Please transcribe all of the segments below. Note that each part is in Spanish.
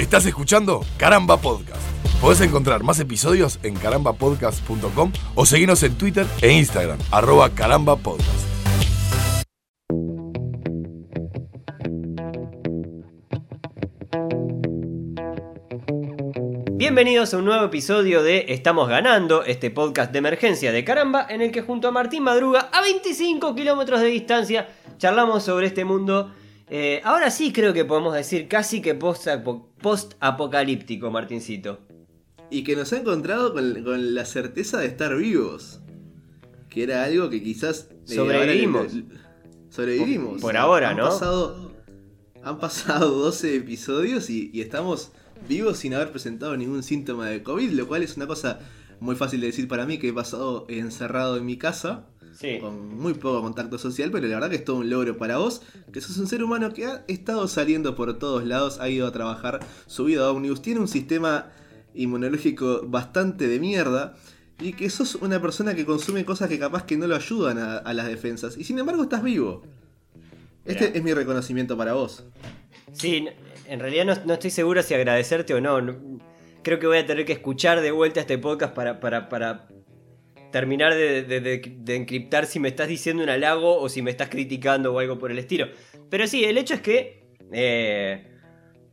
Estás escuchando Caramba Podcast. Podés encontrar más episodios en carambapodcast.com o seguirnos en Twitter e Instagram, arroba carambapodcast. Bienvenidos a un nuevo episodio de Estamos Ganando, este podcast de emergencia de caramba, en el que junto a Martín Madruga, a 25 kilómetros de distancia, charlamos sobre este mundo. Eh, ahora sí creo que podemos decir casi que post-apocalíptico, Martincito. Y que nos ha encontrado con, con la certeza de estar vivos. Que era algo que quizás... eh, Sobrevivimos. ahora sobrevivimos. Por- por ahora, han ¿no? Pasado, han pasado 12 episodios y, y estamos vivos sin haber presentado ningún síntoma de COVID, lo cual es una cosa muy fácil de decir para mí que he pasado encerrado en mi casa. Sí. con muy poco contacto social, pero la verdad que es todo un logro para vos, que sos un ser humano que ha estado saliendo por todos lados, ha ido a trabajar, subido a Omnibus, tiene un sistema inmunológico bastante de mierda, y que sos una persona que consume cosas que capaz que no lo ayudan a, a las defensas, y sin embargo estás vivo. Este Mirá. es mi reconocimiento para vos. Sí, en realidad no, no estoy seguro si agradecerte o no. No- Creo que voy a tener que escuchar de vuelta este podcast para, para, para terminar de, de- de- encriptar si me estás diciendo un halago o si me estás criticando o algo por el estilo. Pero sí, el hecho es que, eh,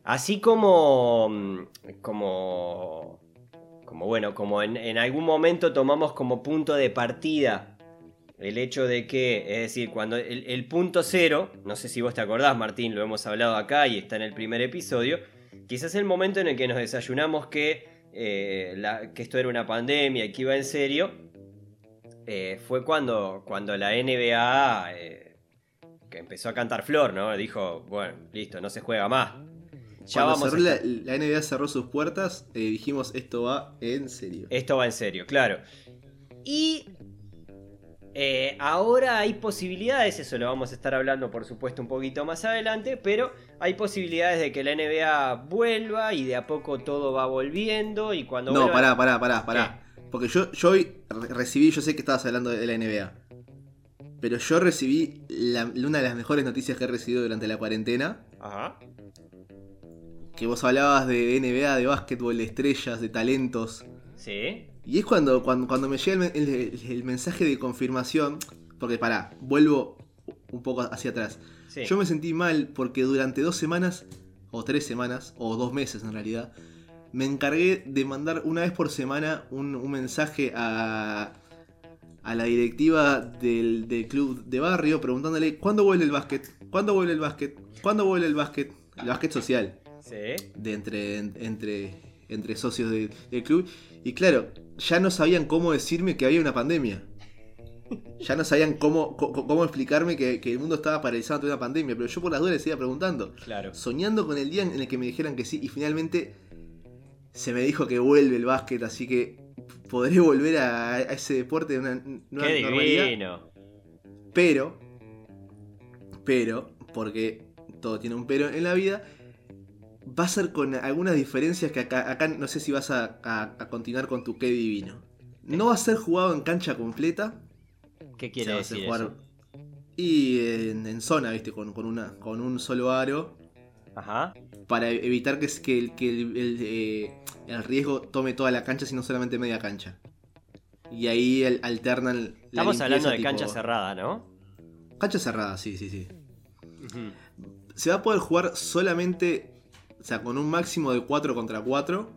así como, mm, como, como bueno, como en, algún momento tomamos como punto de partida el hecho de que, es decir, cuando el, punto cero, no sé si vos te acordás, Martín, lo hemos hablado acá y está en el primer episodio, quizás el momento en el que nos desayunamos que, eh, que esto era una pandemia y que iba en serio, eh, fue cuando, cuando la NBA eh, que empezó a cantar flor, ¿no? Dijo, bueno, listo, no se juega más. Ya a la NBA cerró sus puertas, eh, dijimos esto va en serio. Esto va en serio, claro. Y eh, ahora hay posibilidades, eso lo vamos a estar hablando por supuesto un poquito más adelante, pero hay posibilidades de que la NBA vuelva y de a poco todo va volviendo y cuando No, vuelva- pará, pará, pará, pará. Porque yo, yo hoy re- recibí, yo sé que estabas hablando de la NBA. Pero yo recibí la- una de las mejores noticias que he recibido durante la cuarentena. Ajá. Que vos hablabas de NBA, de básquetbol, de estrellas, de talentos. Sí. Y es cuando, cuando, cuando me llega el, men- el- el mensaje de confirmación. Porque pará, vuelvo un poco hacia atrás. Sí. Yo me sentí mal porque durante dos semanas, o tres semanas, o dos meses en realidad, me encargué de mandar una vez por semana un, un mensaje a, a la directiva del, del club de barrio preguntándole ¿cuándo vuelve el básquet? ¿Cuándo vuelve el básquet? ¿Cuándo vuelve el básquet? El básquet social, Sí. de entre, entre, entre socios de- del club. Y claro, ya no sabían cómo decirme que había una pandemia. Ya no sabían cómo, cómo explicarme que, que el mundo estaba paralizado ante una pandemia, pero yo por las dudas les iba preguntando Claro. soñando con el día en el que me dijeran que sí y finalmente se me dijo que vuelve el básquet, así que podré volver a, a ese deporte de una nueva Qué normalidad. divino. Pero, pero, porque todo tiene un pero en la vida, va a ser con algunas diferencias que acá, acá no sé si vas a, a- a continuar con tu qué divino. No va a ser jugado en cancha completa, ¿Qué o quiere sea, va a ser decir jugar eso? y en, en zona, viste, con, con una, con un solo aro. Ajá. para evitar que, que el, que el, el, eh, el riesgo tome toda la cancha, sino solamente media cancha. Y ahí el- alternan. la Estamos hablando de tipo- cancha cerrada, ¿no? Cancha cerrada, sí, sí, sí. Se va a poder jugar solamente, o sea, con un máximo de 4 contra 4.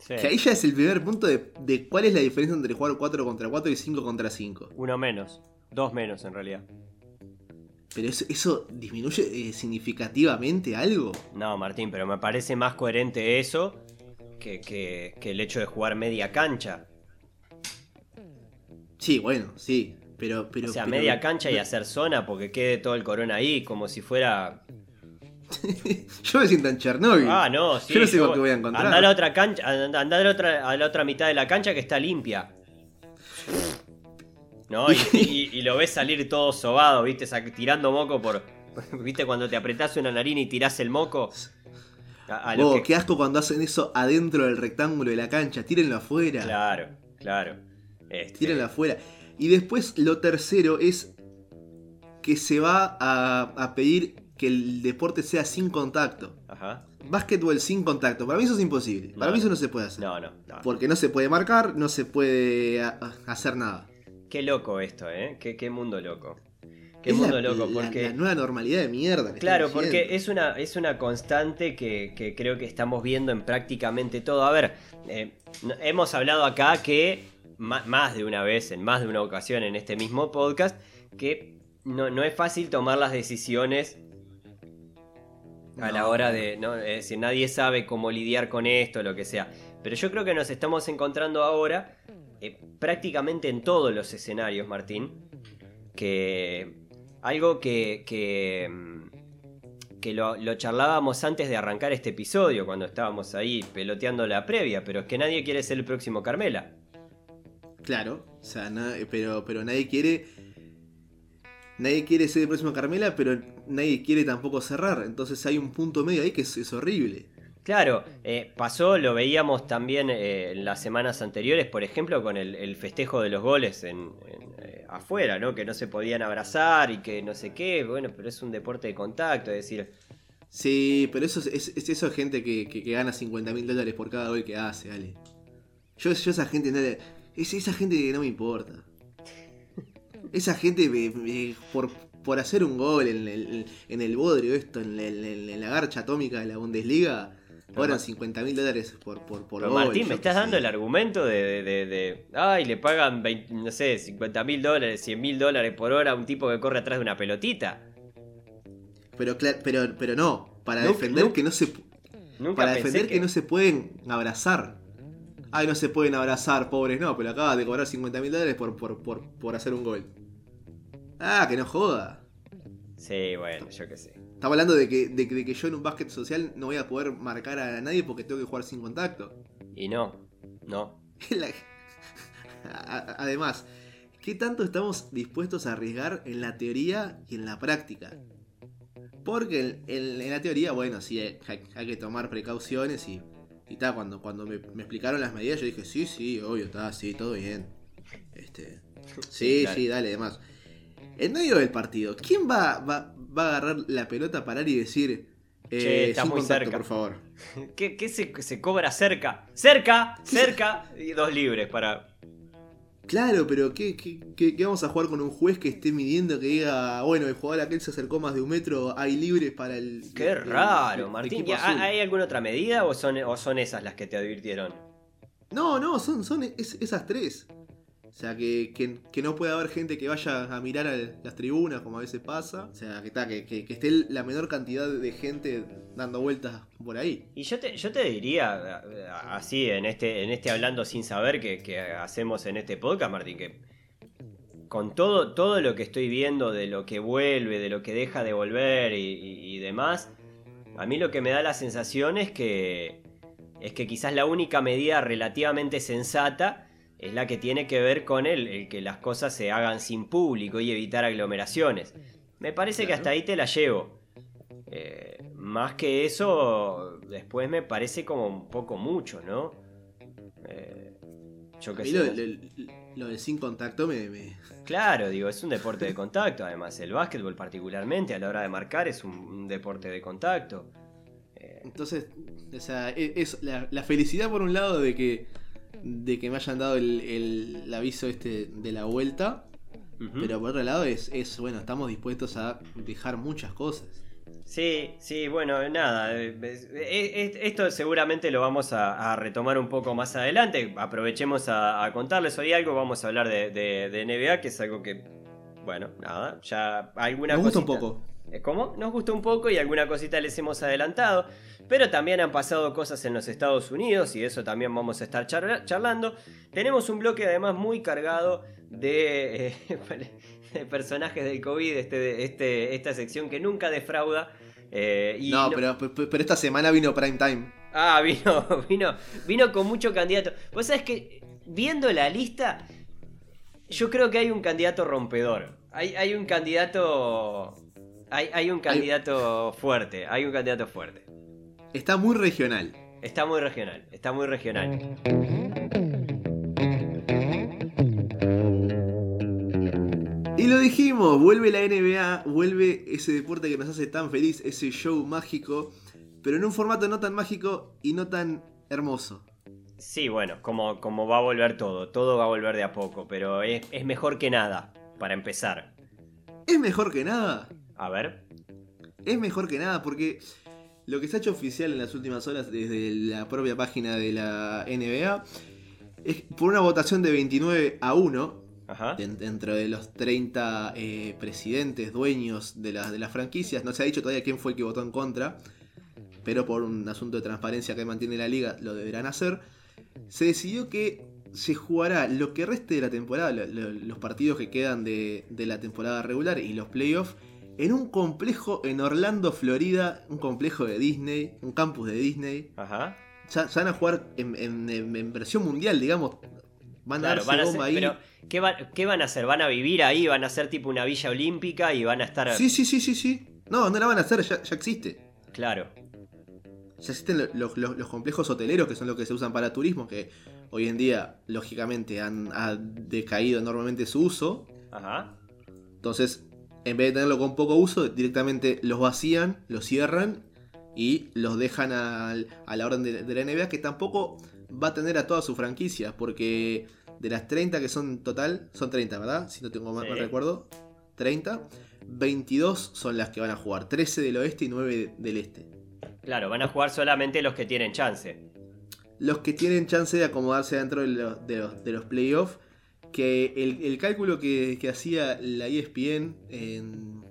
Sí. Que ahí ya es el primer punto de, de cuál es la diferencia entre jugar 4 contra 4 y 5 contra 5. Uno menos. Dos menos en realidad. Pero eso, eso disminuye eh, significativamente algo. No, Martín, pero me parece más coherente eso que, que- que el hecho de jugar media cancha. Sí, bueno, sí. Pero, pero, o sea, pero- media cancha y hacer zona porque quede todo el corona ahí, como si fuera. Yo me siento en Chernobyl. Ah, no, sí. Yo no sé yo- con qué voy a encontrar. Andá a la otra cancha, andá a la otra, a la otra mitad de la cancha que está limpia. ¿No? Y, y- y lo ves salir todo sobado, ¿viste? Tirando moco por. ¿Viste cuando te apretás una narina y tirás el moco? A, a Oh, que- qué asco cuando hacen eso adentro del rectángulo de la cancha. Tírenlo afuera. Claro, claro. Este, Tírenlo afuera. Y después lo tercero es que se va a, a pedir que el deporte sea sin contacto. Ajá. Básquetbol sin contacto. Para mí eso es imposible. Para mí eso no se puede hacer. No, no, no. Porque no se puede marcar, no se puede a- a- hacer nada. Qué loco esto, ¿eh? Qué, qué mundo loco. Qué es mundo la, loco, la- porque... la nueva normalidad de mierda. que Claro, porque es una, es una constante que, que creo que estamos viendo en prácticamente todo. A ver, eh, hemos hablado acá que más de una vez, en más de una ocasión en este mismo podcast, que no, no es fácil tomar las decisiones a la hora de, ¿no? Es decir, nadie sabe cómo lidiar con esto, lo que sea. Pero yo creo que nos estamos encontrando ahora eh, prácticamente en todos los escenarios, Martín, que algo que, que, mm, que lo, charlábamos antes de arrancar este episodio, cuando estábamos ahí peloteando la previa, pero es que nadie quiere ser el próximo Carmela. Claro, o sea, na- pero, pero nadie quiere. Nadie quiere ser el próximo Carmela, pero nadie quiere tampoco cerrar. Entonces hay un punto medio ahí que es horrible. Claro, eh, pasó, lo veíamos también eh, en las semanas anteriores, por ejemplo, con el, el festejo de los goles en, en, eh, afuera, ¿no? Que no se podían abrazar y que no sé qué, bueno, pero es un deporte de contacto, es decir, Sí, pero eso es, es, es eso es gente que, que- que gana 50 mil dólares por cada gol que hace, Ale. Yo, yo esa gente no le- es esa gente que no me importa. Esa gente me- me- por, por hacer un gol en el, en el bodrio esto, en, el- en- en la garcha atómica de la Bundesliga, cobran 50 mil dólares por, por, por Pero gol. Martín, me estás dando el argumento de, de- de- de, ay, le pagan, 20, no sé, 50 mil dólares, 100 mil dólares por hora a un tipo que corre atrás de una pelotita. Pero, pero, pero no, para Nunca- defender nunca- que no se Nunca para defender que... no se pueden abrazar. Ay, no se pueden abrazar, pobres, no, pero acabas de cobrar 50 mil dólares por, por, por, por hacer un gol. Ah, que no joda. Sí, bueno, yo qué sé. Estamos hablando de que, de, que- de que yo en un básquet social no voy a poder marcar a nadie porque tengo que jugar sin contacto. Y no, no. Además, ¿qué tanto estamos dispuestos a arriesgar en la teoría y en la práctica? Porque en, en- en la teoría, bueno, sí, hay, hay que tomar precauciones y, y tal. Cuando, cuando me, me explicaron las medidas, yo dije, sí, sí, obvio, está, sí, todo bien. Este, sí, claro. sí, dale, demás. En medio del partido, ¿quién va, va, va a agarrar la pelota, parar y decir, eh, Che, está sin muy contacto, cerca. por favor? ¿Qué, qué se, se cobra cerca? ¡Cerca! ¡Cerca! Y dos libres para. Claro, pero ¿qué, qué, qué- vamos a jugar con un juez que esté midiendo que diga, bueno, el jugador aquel se acercó más de un metro, hay libres para el. ¡Qué el- raro, el Martín! equipo ¿Y azul"? ¿Hay alguna otra medida o son, o son esas las que te advirtieron? No, no, son, son es- esas tres. O sea, que, que, no puede haber gente que vaya a mirar a las tribunas, como a veces pasa. O sea, que, está, que, que, esté la menor cantidad de gente dando vueltas por ahí. Y yo te, yo te diría, así, en este, en este hablando sin saber que, hacemos en este podcast, Martín, que con todo, todo lo que estoy viendo de lo que vuelve, de lo que deja de volver y, y- y demás, a mí lo que me da la sensación es que, es que quizás la única medida relativamente sensata es la que tiene que ver con el, el que las cosas se hagan sin público y evitar aglomeraciones. Me parece que hasta ahí te la llevo. Eh, más que eso, después me parece como un poco mucho, ¿no? Eh, yo mí sé. lo, lo- lo del sin contacto me, me- Claro, digo, es un deporte de contacto, además. El básquetbol particularmente, a la hora de marcar, es un, un deporte de contacto. Eh, Entonces, o sea, e- es la, la felicidad por un lado de que de que me hayan dado el, el- el aviso este de la vuelta, pero por otro lado es, es, bueno, estamos dispuestos a dejar muchas cosas. Sí, sí, bueno, nada. eh, es- es- Esto seguramente lo vamos a, a retomar un poco más adelante. Aprovechemos a, a contarles hoy algo. Vamos a hablar de, de- de NBA, que es algo que, bueno, nada, ya alguna Nos gusta un poco. Eh, ¿Cómo? Nos gusta un poco y alguna cosita les hemos adelantado. Pero también han pasado cosas en los Estados Unidos y de eso también vamos a estar charla- charlando. Tenemos un bloque además muy cargado de, eh, de personajes del COVID, este, este, esta sección que nunca defrauda. eh, y no, no- pero, pero, pero esta semana vino Prime Time. Ah, vino, vino, vino con mucho candidato. Vos sabés que viendo la lista, yo creo que hay un candidato rompedor. Hay, hay un candidato. Hay, hay un candidato fuerte. Hay un candidato fuerte. Está muy regional. Está muy regional. Está muy regional. Y lo dijimos, vuelve la NBA, vuelve ese deporte que nos hace tan feliz, ese show mágico, pero en un formato no tan mágico y no tan hermoso. Sí, bueno, como, como va a volver todo, todo va a volver de a poco, pero es, es mejor que nada, para empezar. ¿Es mejor que nada? A ver. Es mejor que nada porque lo que se ha hecho oficial en las últimas horas desde la propia página de la NBA es por una votación de 29 a 1 Ajá. den- dentro de los 30 eh, presidentes, dueños de, las de las franquicias. No se ha dicho todavía quién fue el que votó en contra, pero por un asunto de transparencia que mantiene la liga lo deberán hacer. Se decidió que se jugará lo que reste de la temporada, lo- lo- los partidos que quedan de, de la temporada regular y los playoffs, en un complejo en Orlando, Florida, un complejo de Disney, un campus de Disney. Ajá. Ya, ya van a jugar en, en- en- en versión mundial, digamos. Van a Claro, darse van a ahí. pero ¿qué, va- ¿qué van a hacer? ¿Van a vivir ahí? ¿Van a hacer tipo una villa olímpica y van a estar... Sí, sí, sí, sí, sí. No, no la van a hacer, ya, ya existe. Claro. Ya existen lo- lo- lo- los complejos hoteleros que son los que se usan para turismo, que hoy en día, lógicamente, han ha decaído enormemente su uso. Ajá. Entonces, en vez de tenerlo con poco uso, directamente los vacían, los cierran y los dejan al- a la orden de, de la NBA, que tampoco va a tener a todas sus franquicias, porque de las 30 que son total, son 30, ¿verdad? Si no tengo mal, Sí. mal recuerdo. 30. 22 son las que van a jugar, 13 del oeste y 9 del este. Claro, van a jugar solamente los que tienen chance. los que tienen chance de acomodarse dentro de los, de los, de los playoffs. Que el, el cálculo que, que hacía la ESPN en,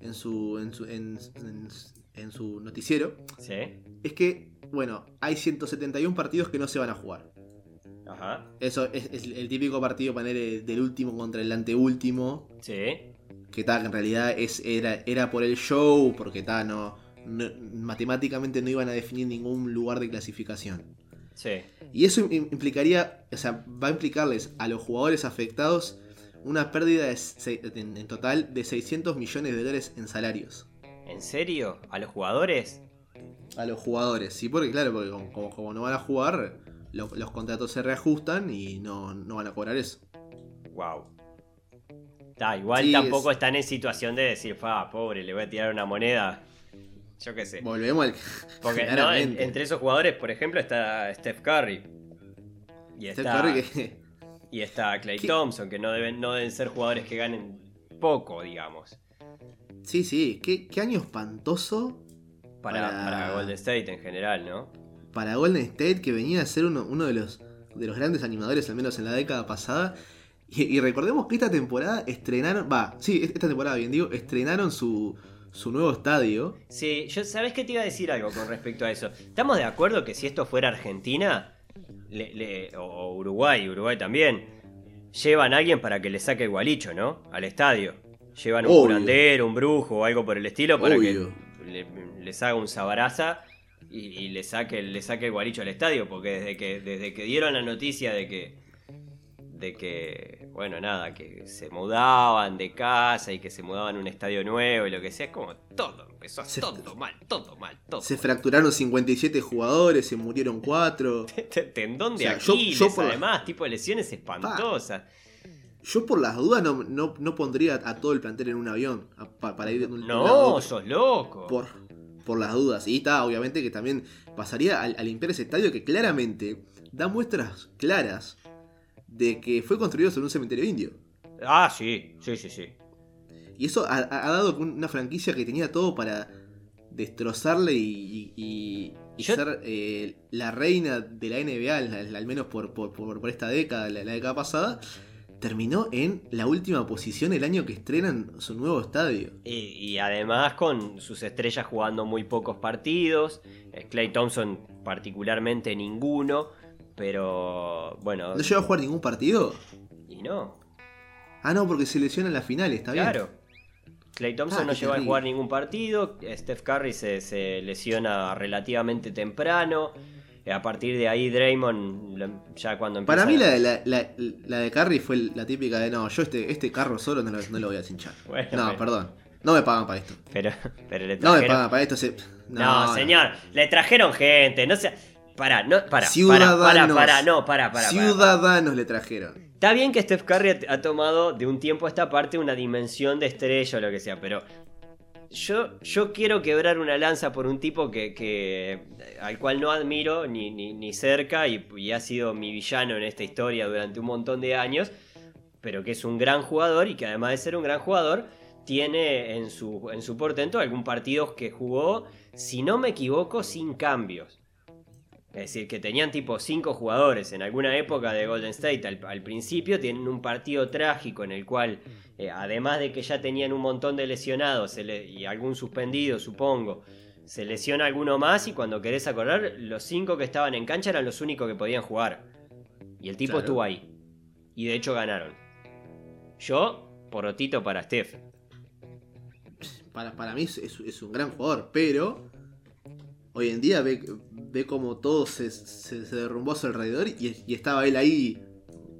en, su, en, su, en, en- en su noticiero Sí. es que, bueno, hay 171 partidos que no se van a jugar. Ajá. Eso es, es el típico partido poner el- del último contra el anteúltimo. Sí. Que tal, en realidad es, era, era por el show, porque tal, no, no- matemáticamente no iban a definir ningún lugar de clasificación. Sí. Y eso im- implicaría, o sea, va a implicarles a los jugadores afectados una pérdida de se- en, en total de 600 millones de dólares en salarios. ¿En serio? ¿A los jugadores? A los jugadores, sí, porque claro, porque como, como- como no van a jugar, lo- los contratos se reajustan y no, no van a cobrar eso. Wow. Igual Sí, tampoco es- están en situación de decir, fa, pobre, le voy a tirar una moneda. Yo qué sé. Volvemos al... Porque no, en- entre esos jugadores, por ejemplo, está Steph Curry. Y Steph está, Curry que- y está Clay ¿Qué? Thompson, que no deben, no deben ser jugadores que ganen poco, digamos. Sí, sí, qué, qué año espantoso Para, Para- para Golden State en general, ¿no? para Golden State, que venía a ser uno, uno de, los, de los grandes animadores, al menos en la década pasada. Y, y recordemos que esta temporada estrenaron, va, sí, esta temporada, bien digo, estrenaron su, su nuevo estadio. Sí, yo, ¿sabes qué te iba a decir algo con respecto a eso? ¿Estamos de acuerdo que si esto fuera Argentina le- le- o, o Uruguay, Uruguay también, llevan a alguien para que le saque el gualicho, ¿no? Al estadio. Llevan un Obvio. curandero, un brujo o algo por el estilo para Obvio. que le, les haga un sabaraza y, y le, saque, le saque el gualicho al estadio. Porque desde que, desde que dieron la noticia de que, de que, bueno, nada, que se mudaban de casa y que se mudaban a un estadio nuevo y lo que sea, es como todo, empezó Se- todo mal, todo mal, todo Se mal. fracturaron 57 jugadores, se murieron 4. Tendón de O sea, Aquiles, yo por además, tipo de lesiones espantosas. Yo por las dudas no, no, no pondría a todo el plantel en un avión a- pa- para ir de un a No, sos loco. por, por las dudas. Y está, obviamente, que también pasaría al, a limpiar ese estadio que claramente da muestras claras de que fue construido sobre un cementerio indio. Ah, sí, sí, sí, sí. Y eso ha, dado una franquicia que tenía todo para destrozarle y, y- y- y Yo- ser eh, la reina de la NBA, al, al menos por, por- por- por esta década, la, la década pasada. Terminó en la última posición el año que estrenan su nuevo estadio. Y, y además con sus estrellas jugando muy pocos partidos. Clay Thompson particularmente ninguno. Pero bueno. ¿No llegó a jugar ningún partido? Y no. Ah, no, porque se lesiona en la final, está bien. Claro. Clay Thompson Ah, no llegó a jugar ningún partido. Steph Curry se, se lesiona relativamente temprano. Eh, A partir de ahí Draymond ya cuando empieza Para mí la de, la, la- la de Carry fue la típica de no, yo este, este carro solo no lo, no lo voy a cinchar. Bueno, no, pero- perdón. No me pagan para esto. Pero, pero le No me trajeron... pagan para esto. se- No, señor, le trajeron gente, no sé. Pará, no, pará, Ciudadanos. pará, pará, pará, no, pará, pará. Ciudadanos le trajeron. Está bien que Steph Curry ha, ha tomado de un tiempo a esta parte una dimensión de estrella o lo que sea, pero yo, yo quiero quebrar una lanza por un tipo que, que al cual no admiro ni, ni, ni cerca y, y ha sido mi villano en esta historia durante un montón de años, pero que es un gran jugador y que además de ser un gran jugador, tiene en su, en su portento algún partido que jugó, si no me equivoco, sin cambios. Es decir, que tenían tipo 5 jugadores en alguna época de Golden State al, al principio, tienen un partido trágico en el cual, eh, además de que ya tenían un montón de lesionados le- y algún suspendido, supongo, se lesiona alguno más y cuando querés acordar, los 5 que estaban en cancha eran los únicos que podían jugar. Y el tipo Claro. estuvo ahí. Y de hecho ganaron. Yo, porotito para Steph. Para, para mí es, es- es un gran jugador, pero hoy en día ve, ve como todo se, se, se derrumbó a su alrededor y, y estaba él ahí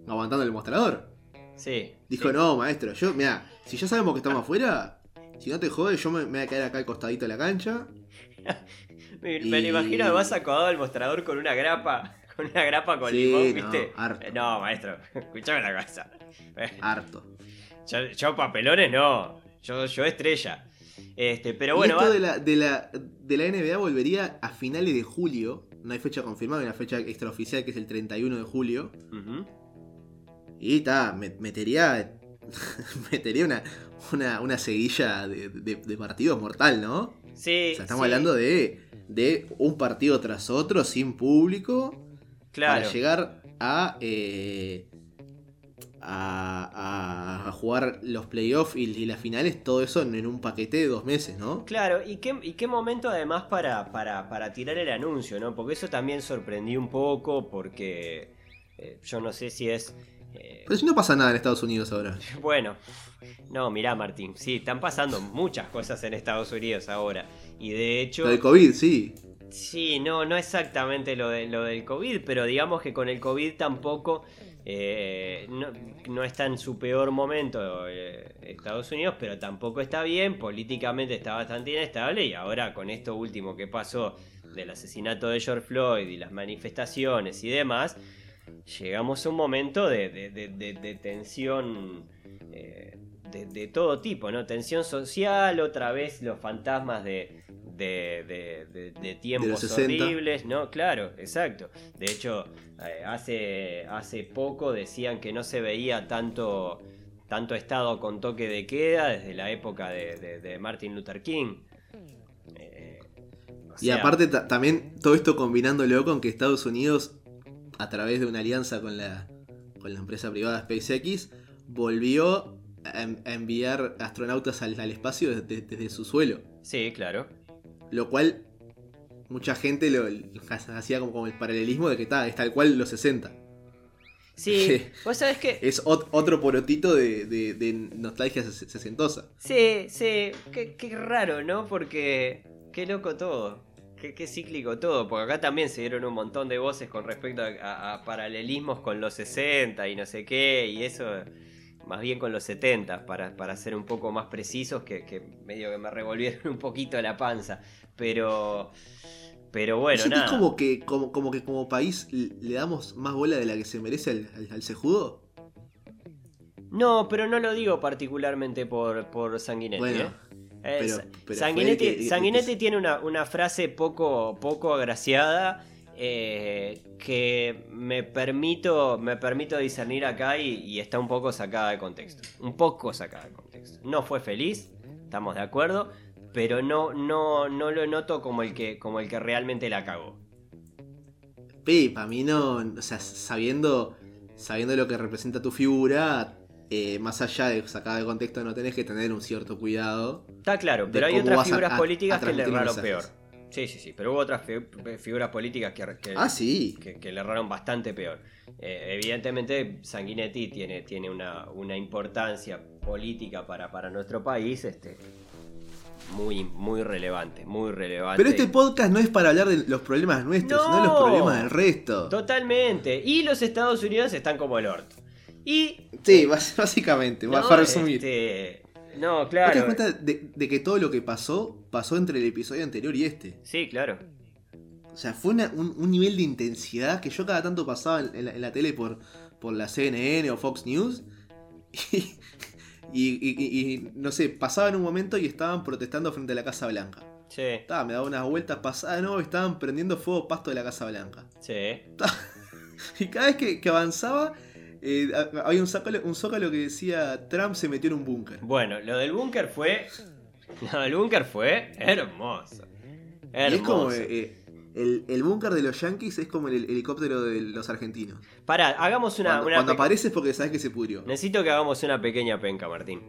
aguantando el mostrador. Sí. Dijo, sí. no, maestro, yo, mira, si ya sabemos que estamos afuera, si no te jodes, yo me, me voy a quedar acá al costadito de la cancha. Me, me lo Y- imagino además acomodado al mostrador con una grapa. Con una grapa con Sí, limón, no, ¿viste? harto. Eh, No, maestro, escuchame la cosa. Harto. Yo, yo papelones no. Yo, yo estrella. Este, pero y bueno, esto va- de, la, de, la, de la NBA volvería a finales de julio. No hay fecha confirmada, hay una fecha extraoficial que es el 31 de julio. Y está, me- metería. metería una, una, una seguilla de, de- de partidos mortal, ¿no? Sí. O sea, estamos sí, hablando de, de un partido tras otro, sin público, Claro. para llegar a, eh, a, a- jugar los playoffs y, y las finales, todo eso en, en un paquete de dos meses, ¿no? Claro, y qué, y qué momento además para, para, para tirar el anuncio, ¿no? Porque eso también sorprendió un poco, porque eh, yo no sé si es... eh, Pero si no pasa nada en Estados Unidos ahora. Bueno, no, mirá Martín, sí, están pasando muchas cosas en Estados Unidos ahora. Y de hecho... Lo del COVID, sí. Sí, no, no exactamente lo, de, lo del COVID, pero digamos que con el COVID tampoco eh, no, no está en su peor momento eh, Estados Unidos, pero tampoco está bien, políticamente está bastante inestable y ahora con esto último que pasó del asesinato de George Floyd y las manifestaciones y demás, llegamos a un momento de, de- tensión eh, de todo tipo, ¿no? Tensión social, otra vez los fantasmas de, de, de- de- de tiempos De los 60. horribles, ¿no? Claro, exacto. De hecho, eh, hace, hace poco decían que no se veía tanto, tanto estado con toque de queda desde la época de, Martin Luther King. Eh, o Y aparte ta- también todo esto combinándolo con que Estados Unidos, a través de una alianza con la, con la empresa privada SpaceX, volvió a, en- a enviar astronautas al, al espacio desde, desde su suelo. Sí, claro. Lo cual mucha gente lo, hacía como, como el paralelismo de que está, es tal cual los 60. Sí, vos sabés que... Es ot- otro porotito de, de- de nostalgia ses- sesentosa. Sí, sí, qué, qué raro, ¿no? Porque qué loco todo, qué, qué cíclico todo, porque acá también se dieron un montón de voces con respecto a, a- a paralelismos con los 60 y no sé qué, y eso más bien con los 70, para, para ser un poco más precisos, que, que medio que me revolvieron un poquito la panza, pero... Pero bueno, ¿Sentís nada. como que como, como que como país le damos más bola de la que se merece al, al, al cejudo? No, pero no lo digo particularmente por, por Sanguinetti. Bueno, ¿eh? Eh, pero- Sa- pero Sanguinetti, que- Sanguinetti que- tiene una, una frase poco, poco agraciada eh, que me permito, me permito discernir acá y, y está un poco sacada de contexto. Un poco sacada de contexto. No fue feliz, estamos de acuerdo, pero no, no, no lo noto como el que, como el que realmente la cagó. Para mí no, o sea, sabiendo, sabiendo lo que representa tu figura, eh, más allá de sacada de contexto, no tenés que tener un cierto cuidado. Está claro, pero hay otras figuras a- políticas a que le erraron peor. Sí, sí, sí, pero hubo otras fi- figuras políticas que, que- Ah, sí. que, que le erraron bastante peor. Eh, evidentemente, Sanguinetti tiene, tiene una, una importancia política para, para nuestro país este, muy, muy relevante, muy relevante. Pero este podcast no es para hablar de los problemas nuestros, No. sino de los problemas del resto. Totalmente. Y los Estados Unidos están como el orto. Y... Sí, bas- básicamente, no, para resumir. este, no, ¿Vos te claro. das cuenta de, de que todo lo que pasó, pasó entre el episodio anterior y este? Sí, claro. O sea, fue una- un, un nivel de intensidad que yo cada tanto pasaba en, en la, en la tele por, por la CNN o Fox News. Y, y- y- y, no sé, pasaban un momento y estaban protestando frente a la Casa Blanca. Sí, Estaba, me daba unas vueltas pasadas, no, estaban prendiendo fuego pasto de la Casa Blanca. sí. Y cada vez que, que avanzaba, eh, ha- había un zócalo, un zócalo que decía Trump se metió en un búnker. Bueno, lo del búnker fue. Lo del búnker fue hermoso. Y es como Hermoso. eh, el, el búnker de los yankees es como el helicóptero de los argentinos. Pará, hagamos una. cuando una cuando aparece es porque sabes que se pudrió. Necesito que hagamos una pequeña penca, Martín.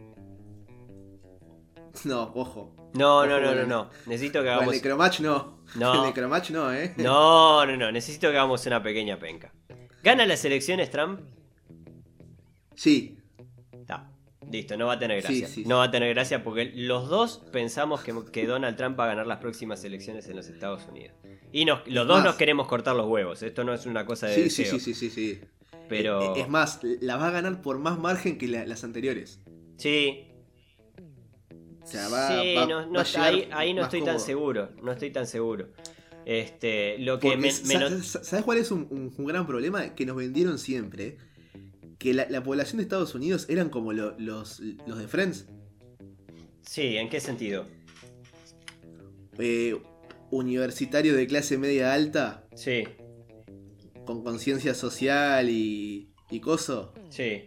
No, ojo. No, no, no, no, no. Necesito que Con el hagamos. necromatch no. No. El necromatch no, eh. No, no, no. Necesito que hagamos una pequeña penca. ¿Gana las elecciones Trump? Sí. Está. Listo, no va a tener gracia. Sí, sí, no va a tener gracia porque los dos pensamos que, que Donald Trump va a ganar las próximas elecciones en los Estados Unidos. Y nos- los dos Más. nos queremos cortar los huevos. Esto no es una cosa de Sí, sí, deseo. sí, sí, sí, sí. Pero. Eh, Es más, la va a ganar por más margen que la- las anteriores. Sí, O sea, va, sí, va- no, no- va a llegar ahí, ahí no estoy tan seguro. No estoy tan seguro. Este, lo que me, me ¿Sabes cuál es un, un- un gran problema? Que nos vendieron siempre. Que la, la población de Estados Unidos eran como lo- los, los de Friends. Sí, ¿en qué sentido? Eh, universitario de clase media alta, Sí, con conciencia social y, y coso. sí.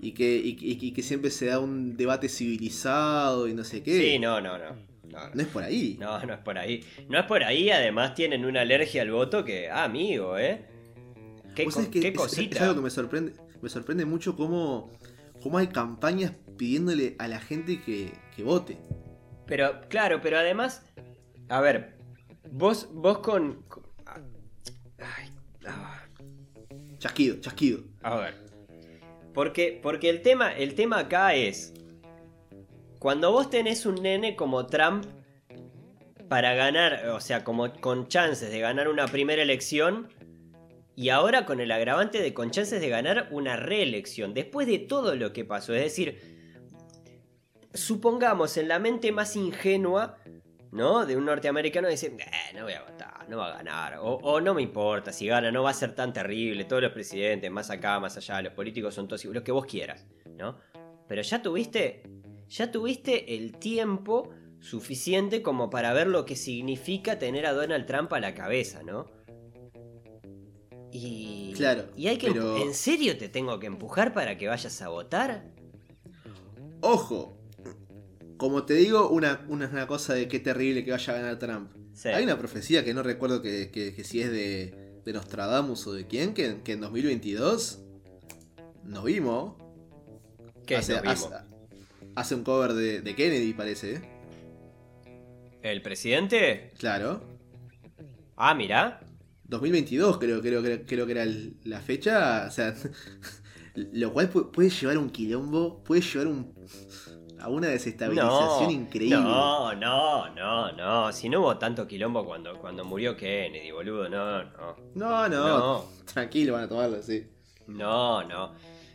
Y que, y, y- y que siempre se da un debate civilizado y no sé qué. Sí, no, no, no. No, No es por ahí. no, no es por ahí. No es por ahí, además tienen una alergia al voto que. Ah, amigo, ¿eh? Qué, es- cosita. Es, algo que me sorprende, me sorprende mucho cómo, cómo hay campañas pidiéndole a la gente que, que vote. Pero, claro, pero además. A ver, vos, vos con. con- Ay, ah, Chasquido, chasquido. A ver. Porque, porque el, tema, el tema acá es. Cuando vos tenés un nene como Trump para ganar, o sea, como con chances de ganar una primera elección, y ahora con el agravante de con chances de ganar una reelección, después de todo lo que pasó, es decir, supongamos en la mente más ingenua, ¿no? De un norteamericano dice, "Eh, no voy a votar, no va a ganar, o, o no me importa si gana, no va a ser tan terrible, todos los presidentes, más acá, más allá, los políticos son todos iguales, lo que vos quieras, ¿no? Pero ya tuviste, ya tuviste el tiempo suficiente como para ver lo que significa tener a Donald Trump a la cabeza, ¿no? Y, Claro, y hay que pero- ¿En serio te tengo que empujar para que vayas a votar? Ojo, como te digo, una, una, una cosa de qué terrible que vaya a ganar Trump. Sí. Hay una profecía que no recuerdo que, que- que si es de, de Nostradamus o de quién, que, que en 2022 nos vimos. ¿Qué hace, nos vimos? hace- hace un cover de, de Kennedy, parece. ¿eh? ¿El presidente? Claro. Ah, mira. 2022 creo, creo, creo, creo que era el- la fecha. O sea, lo cual pu- puede llevar un quilombo, puede llevar un, a una desestabilización No, increíble. No, no, no, no. Si no hubo tanto quilombo cuando, cuando murió Kennedy, boludo. No, no. No, no, No. tranquilo, van a tomarlo, sí. No, no.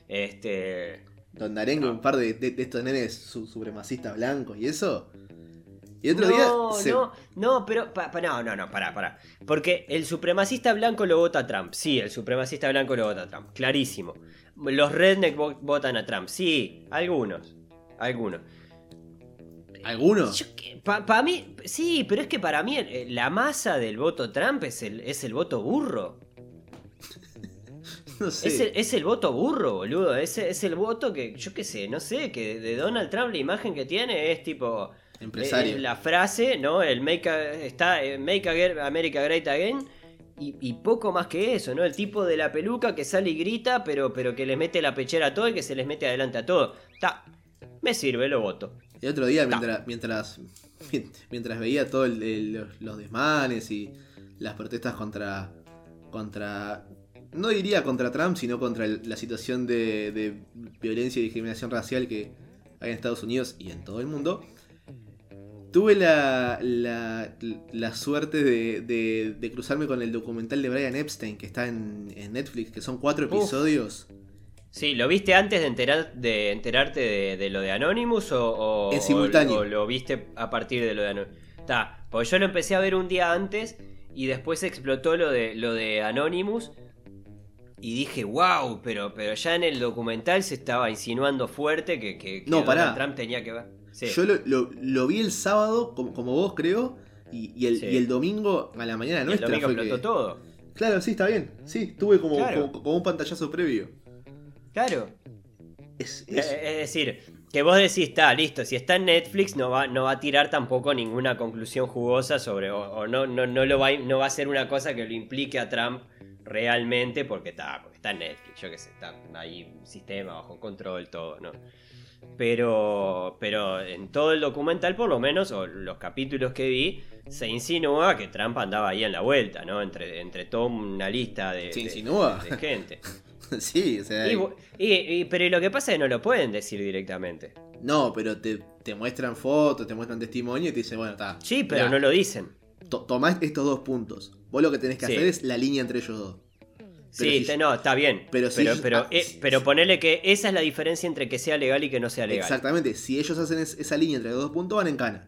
Este. Don Arengue, un par de, de- de estos nenes su- supremacistas blancos y eso. Y otro no, día. se- no, no, pero. pa- pa- no, no, no, pará, pará. Porque el supremacista blanco lo vota a Trump. Sí, el supremacista blanco lo vota a Trump. Clarísimo. Los redneck vo- votan a Trump. Sí, algunos. Algunos. ¿Algunos? Para mí, sí, pero es que para mí eh, la masa del voto Trump es el, es el voto burro. No sé. Es, el, es el voto burro, boludo. Es, es el voto que, yo qué sé, no sé, que de Donald Trump la imagen que tiene es tipo... Empresario. eh, la frase, ¿no? El make, a- está, eh, make America Great Again. Y, y poco más que eso, ¿no? El tipo de la peluca que sale y grita, pero, pero que les mete la pechera a todo y que se les mete adelante a todo. Está, me sirve, lo voto. El otro día, mientras, mientras, mientras veía todos los, los desmanes y las protestas contra. contra. No diría contra Trump, sino contra el- la situación de, de violencia y discriminación racial que hay en Estados Unidos y en todo el mundo. Tuve la, la, la suerte de, de- de cruzarme con el documental de Brian Epstein que está en, en Netflix, que son cuatro Uf. episodios. Sí, ¿lo viste antes de, enterar, de enterarte de, de lo de Anonymous o, o- En simultáneo. o lo viste a partir de lo de Anonymous? Está, porque yo lo empecé a ver un día antes y después explotó lo de, lo de Anonymous y dije, wow, pero, pero ya en el documental se estaba insinuando fuerte que, que, que No, pará. Donald Trump tenía que ver. Sí. Yo lo, lo- lo vi el sábado, como, como vos creo, y, y el, Sí. y el domingo a la mañana Y el nuestra domingo fue que- todo. Claro, sí, está bien. Sí, tuve como, Claro. como, como un pantallazo previo. Claro. Es, Eh, es- Es decir, que vos decís, está listo, si está en Netflix no va, no va a tirar tampoco ninguna conclusión jugosa sobre, o, o no, no, no, lo va, a- no va a ser una cosa que lo implique a Trump realmente porque está, porque está en Netflix, yo qué sé, está ahí un sistema bajo control, todo, ¿no? Pero, pero en todo el documental, por lo menos, o los capítulos que vi, se insinúa que Trump andaba ahí en la vuelta, ¿no? Entre, entre toda una lista de, ¿Se insinúa? de gente. sí, o sea. Y bu- y- y- pero lo que pasa es que no lo pueden decir directamente. No, pero te, te muestran fotos, te muestran testimonio y te dicen, bueno, está. Sí, pero no lo dicen. to- tomás estos dos puntos. Vos lo que tenés que Sí. hacer es la línea entre ellos dos. Pero Sí, si- te- no, está bien. pero Pero, si- pero, ah, eh, pero ponele que esa es la diferencia entre que sea legal y que no sea legal. Exactamente, si ellos hacen es- esa línea entre los dos puntos, van en cana.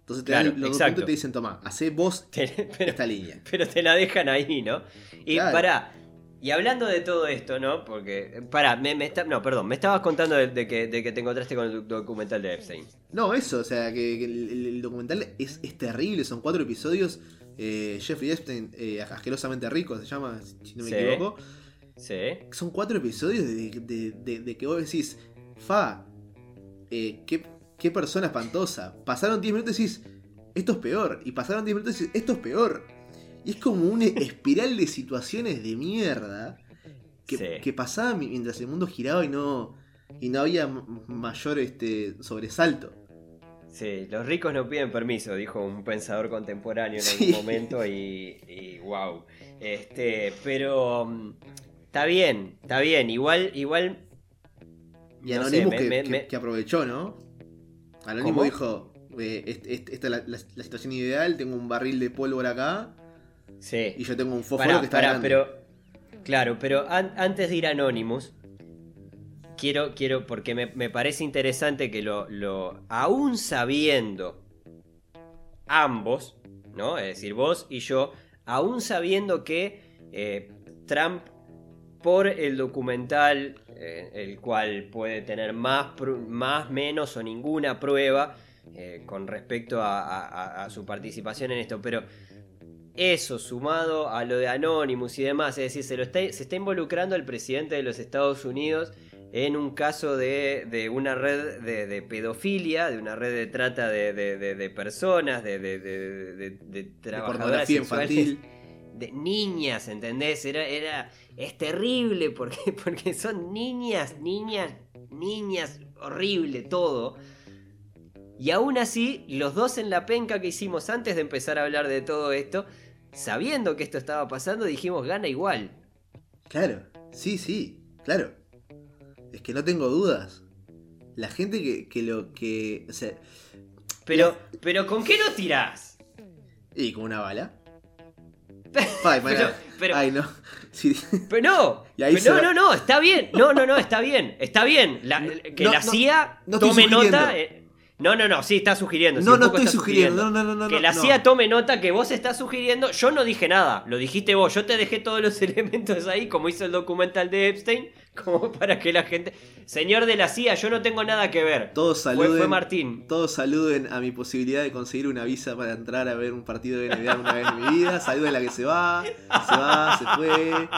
Entonces te Claro, dan los dos exacto. puntos y te dicen, toma, hacé vos pero, esta línea. pero te la dejan ahí, ¿no? Y Claro. pará. Y hablando de todo esto, ¿no? Porque. Pará, me, me está- no, perdón, me estabas contando de, de que, de que te encontraste con el doc- documental de Epstein. No, eso, o sea, que, el- el documental es, es terrible, son cuatro episodios. Eh, Jeffrey Epstein, eh, asquerosamente rico, se llama, si no me Sí. equivoco. Sí. Son cuatro episodios de, de- de- de que vos decís, Fa, eh, qué, qué persona espantosa. Pasaron 10 minutos y decís, esto es peor. Y pasaron 10 minutos y decís, esto es peor. Y es como una espiral de situaciones de mierda que, Sí. que pasaba mi- mientras el mundo giraba y no, y no había mayor este, sobresalto. Sí, los ricos no piden permiso, dijo un pensador contemporáneo en Sí. algún momento y, y wow. Este, pero mm, está bien, está bien. Igual, igual. Y no Anonymous sé, que, me- que- me- que aprovechó, ¿no? Anonymous dijo, eh, esta es la, la- la situación ideal, tengo un barril de pólvora acá Sí. y yo tengo un fósforo Pará, que está pará, pero. Claro, pero an- antes de ir a Anonymous, quiero, quiero, porque me, me parece interesante que lo, lo. Aún sabiendo ambos, ¿no? Es decir, vos y yo, aún sabiendo que eh, Trump, por el documental, eh, el cual puede tener más, más, menos o ninguna prueba eh, con respecto a su participación en esto, pero eso sumado a lo de Anonymous y demás, es decir, se, lo está, se está involucrando el presidente de los Estados Unidos en un caso de, de una red de, de pedofilia, de una red de trata de, de- personas, de, de, de- de- de de trabajadoras sexuales, infantil. de niñas, ¿entendés? Era, era, es terrible porque, porque son niñas, niñas, niñas, horrible todo. Y aún así, los dos en la penca que hicimos antes de empezar a hablar de todo esto, sabiendo que esto estaba pasando, dijimos gana igual. Claro, sí, sí, claro. Es que no tengo dudas. La gente que, que lo que. O sea, Pero, pero ¿con qué lo tirás? y con una bala. Ay, Pero, pero- Ay, no. Sí. pero no, pero no, va- no, no, está bien. No, no, no, está bien. Está bien. La- que No, la no, CIA no tome nota. eh, no, no, no, sí, está sugiriendo. No, no estoy está sugiriendo. No, no, no, que la. CIA tome nota que vos estás sugiriendo. Yo no dije nada, lo dijiste vos. Yo te dejé todos los elementos ahí, como hizo el documental de Epstein, como para que la gente. Señor de la CIA, yo no tengo nada que ver. Todos Fue, saluden. fue Martín. Todos saluden a mi posibilidad de conseguir una visa para entrar a ver un partido de NBA una vez en mi vida. Saluden a la que se va, se va, se fue,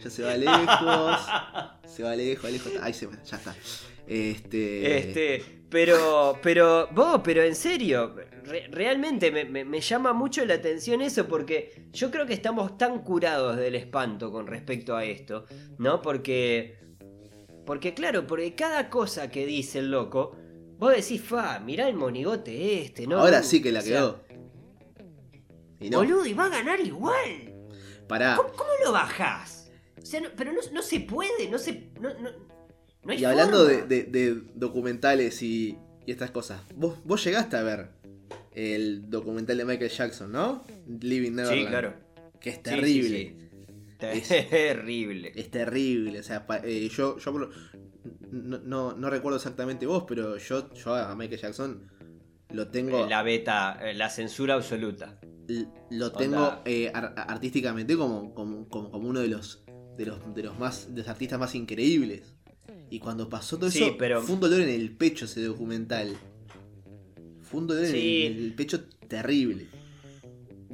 ya se va lejos, se va lejos, lejos. Ahí se va, ya está. Este, Este, pero, pero, vos, pero en serio, re- realmente me, me- me llama mucho la atención eso porque yo creo que estamos tan curados del espanto con respecto a esto, ¿no? Porque, porque claro, porque cada cosa que dice el loco, vos decís, fa, mirá el monigote este, ¿no? ahora sí que la O sea, quedó. Y no, Boludo, y va a ganar igual. pará. ¿Cómo, cómo lo bajás? O sea, no- pero no, no se puede, no se... No, no, no hay Y hablando de, forma. de- de documentales y, y estas cosas, ¿vos, vos llegaste a ver el documental de Michael Jackson, ¿no? Living Neverland. Sí, claro. Que es terrible. sí, sí. Es- Terrible. Es terrible. O sea, pa- eh, yo, yo no, no- no recuerdo exactamente vos, pero yo, yo a Michael Jackson lo tengo. La beta, eh, la censura absoluta. Lo tengo eh, ar- artísticamente como, como, como, como uno de los de los, de los más de los artistas más increíbles. Y cuando pasó todo Sí, eso, pero- fue un dolor en el pecho ese documental. Fue un dolor en Sí. el- en el pecho terrible.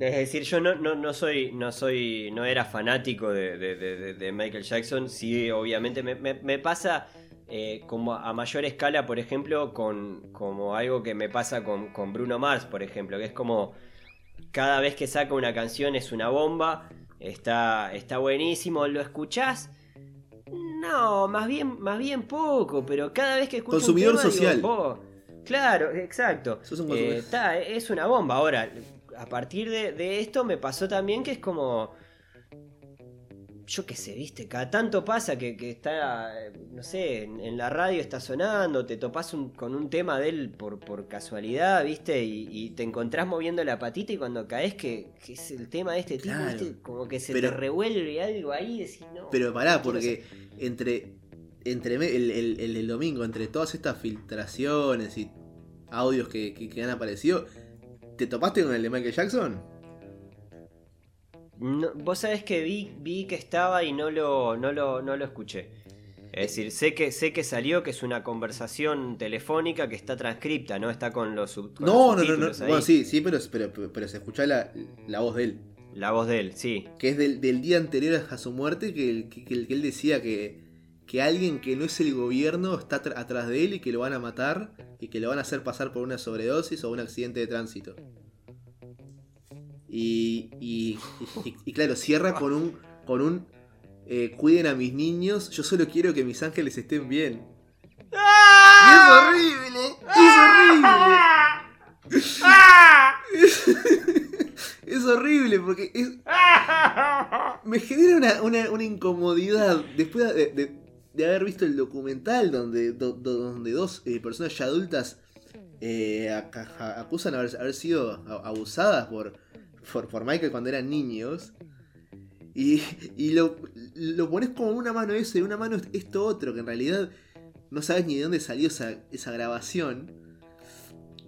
Es decir, yo no, no, no soy, no soy, no era fanático de, de- de- de- de Michael Jackson. Sí, obviamente me, me- me pasa eh, como a mayor escala, por ejemplo, con como algo que me pasa con, con Bruno Mars, por ejemplo, que es como cada vez que saca una canción es una bomba, está, está buenísimo, ¿lo escuchás? No, más bien, más bien poco, pero cada vez que escucho Consumidor un tema, digo, social. "Oh, claro, exacto. Sos un Eh, está, es una bomba. Ahora, a partir de, de esto me pasó también que es como. Yo qué sé, viste, cada tanto pasa que, que está, no sé, en, en la radio está sonando, te topás un- con un tema de él por, por casualidad, viste, y, y te encontrás moviendo la patita y cuando caes que, que es el tema de este tipo, Claro. viste, como que se Pero- te revuelve algo ahí y decís, no. Pero pará, no porque entre, entre me- el, el- el- el domingo, entre todas estas filtraciones y audios que, que- que han aparecido, ¿te topaste con el de Michael Jackson? No, vos sabés que vi, vi que estaba y no lo, no lo, no lo escuché. Es decir, sé que, sé que salió, que es una conversación telefónica que está transcripta, ¿no? Está con los, sub- con No, los no, no, no. Bueno, sí, sí, pero, pero, pero se escucha la, la voz de él. La voz de él, sí. Que es del, del día anterior a su muerte, que, el- que, que el- que él decía que, que alguien que no es el gobierno está atrás de él y que lo van a matar y que lo van a hacer pasar por una sobredosis o un accidente de tránsito. Y, y, y- y claro, cierra con un, con un eh, cuiden a mis niños, yo solo quiero que mis ángeles estén bien. Y es horrible, es horrible. Es horrible porque es, me genera una, una- una incomodidad después de, de- de haber visto el documental donde, do- do- donde dos eh, personas ya adultas eh, acusan haber, haber sido abusadas por, por, por Michael cuando eran niños. Y, y lo, lo pones como una mano eso y una mano esto otro, que en realidad no sabes ni de dónde salió esa, esa grabación.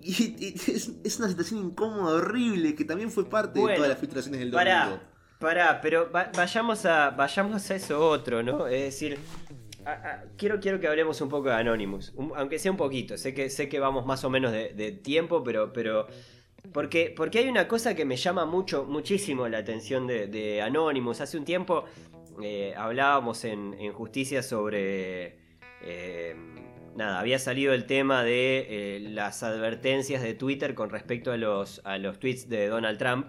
Y, y es, es una situación incómoda, horrible, que también fue parte de todas las filtraciones del domingo. Pará, pará, pero va- vayamos, a, vayamos a eso otro, ¿no? Es decir, a- a- quiero, quiero que hablemos un poco de Anonymous, un- aunque sea un poquito, sé que, sé que vamos más o menos de, de tiempo, pero... pero porque, porque hay una cosa que me llama mucho, muchísimo la atención de, de Anonymous. Hace un tiempo eh, hablábamos en, en Justicia sobre... eh, nada, había salido el tema de eh, las advertencias de Twitter con respecto a los, a los tweets de Donald Trump,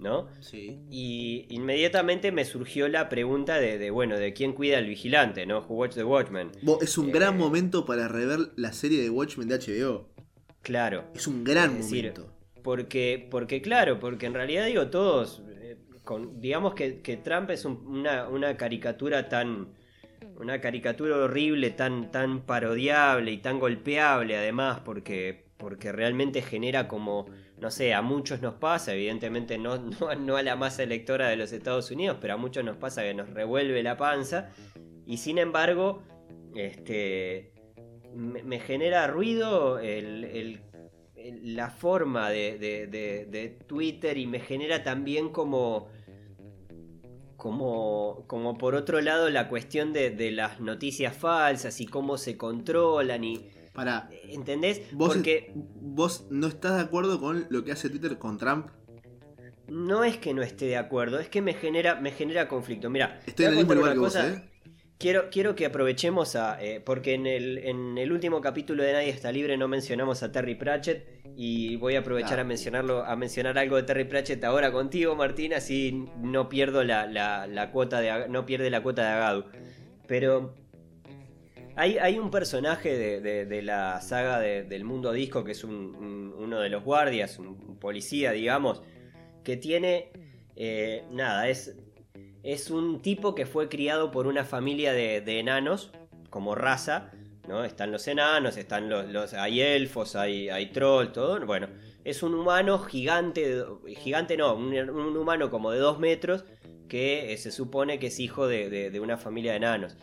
¿no? Sí. Y inmediatamente me surgió la pregunta de, de, bueno, de quién cuida al vigilante, ¿no? Who watch the Watchman. Bo- Es un Eh, gran momento para rever la serie de Watchmen de HBO. Claro. Es un gran Es decir, momento. Porque, porque claro, porque en realidad digo todos, eh, con, digamos que, Trump es un- una, una caricatura tan, una caricatura horrible, tan, tan parodiable y tan golpeable además, porque, porque realmente genera como, no sé, a muchos nos pasa, evidentemente no, no, a la masa electora de los Estados Unidos, pero a muchos nos pasa que nos revuelve la panza, y sin embargo, este, me, genera ruido el- la forma de, de- de- de Twitter y me genera también como como, como por otro lado la cuestión de, de las noticias falsas y cómo se controlan y Para, ¿entendés? vos, Porque vos no estás de acuerdo con lo que hace Twitter con Trump. no es que no esté de acuerdo, es que me genera me genera conflicto. Mira, Estoy en el mismo lugar que vos, ¿eh? Quiero, quiero que aprovechemos a. eh, porque en el, en el último capítulo de Nadie está libre no mencionamos a Terry Pratchett. Y voy a aprovechar a mencionarlo, a mencionar algo de Terry Pratchett ahora contigo, Martín, así no pierdo la, la- la cuota de no pierde la cuota de Agadu. Pero hay, hay un personaje de, de- de la saga de- del mundo disco que es un- un- uno de los guardias, un, un policía, digamos, que tiene. eh, nada, es, es un tipo que fue criado por una familia de, de enanos, como raza, ¿no? Están los enanos, están los, hay elfos, hay, hay troll, todo. Bueno, es un humano gigante, gigante no, un, un humano como de dos metros que eh, se supone que es hijo de, de- una familia de enanos.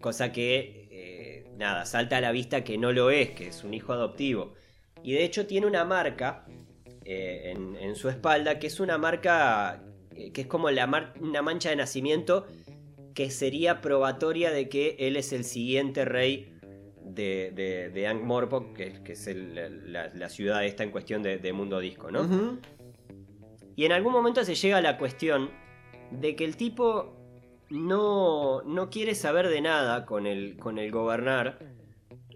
Cosa que, eh, nada, salta a la vista que no lo es, que es un hijo adoptivo. Y de hecho tiene una marca eh, en, su espalda que es una marca que es como la mar- una mancha de nacimiento que sería probatoria de que él es el siguiente rey de, de, de Ankh-Morpork, que, que es el- la, la ciudad esta en cuestión de, de Mundo Disco, ¿no? Y en algún momento se llega a la cuestión de que el tipo no, no quiere saber de nada con el, con el gobernar,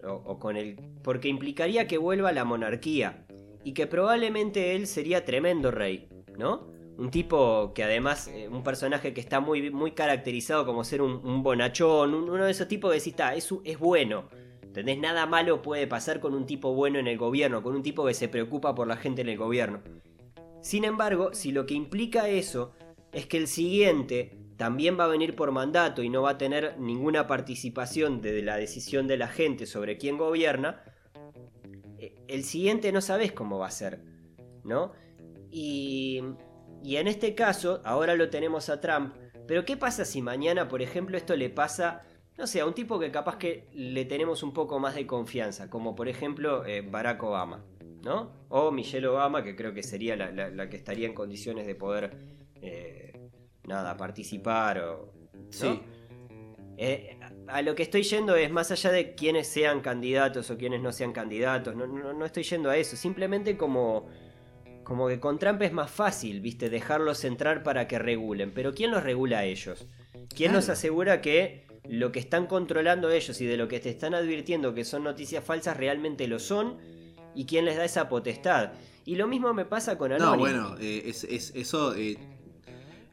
o, o con el. porque implicaría que vuelva la monarquía, y que probablemente él sería tremendo rey, ¿no? Un tipo que además, eh, un personaje que está muy, muy caracterizado como ser un, bonachón, un- uno de esos tipos que decís, está, es, es bueno. ¿Entendés? Nada malo puede pasar con un tipo bueno en el gobierno, con un tipo que se preocupa por la gente en el gobierno. Sin embargo, si lo que implica eso es que el siguiente también va a venir por mandato y no va a tener ninguna participación de la decisión de la gente sobre quién gobierna, eh, el siguiente no sabes cómo va a ser, ¿no? Y, y en este caso, ahora lo tenemos a Trump, pero ¿qué pasa si mañana, por ejemplo, esto le pasa, no sé, a un tipo que capaz que le tenemos un poco más de confianza, como por ejemplo eh, Barack Obama, ¿no? O Michelle Obama, que creo que sería la, la- la que estaría en condiciones de poder, eh, nada, participar o... ¿no? Sí. Eh, a a lo que estoy yendo es más allá de quienes sean candidatos o quienes no sean candidatos, no, no, no estoy yendo a eso, simplemente como, como que con Trump es más fácil, viste, dejarlos entrar para que regulen, pero ¿quién los regula a ellos? ¿Quién nos asegura que lo que están controlando ellos y de lo que te están advirtiendo que son noticias falsas realmente lo son? ¿Y quién les da esa potestad? Y lo mismo me pasa con No, Anonymous. bueno, eh, es, es- eso eh,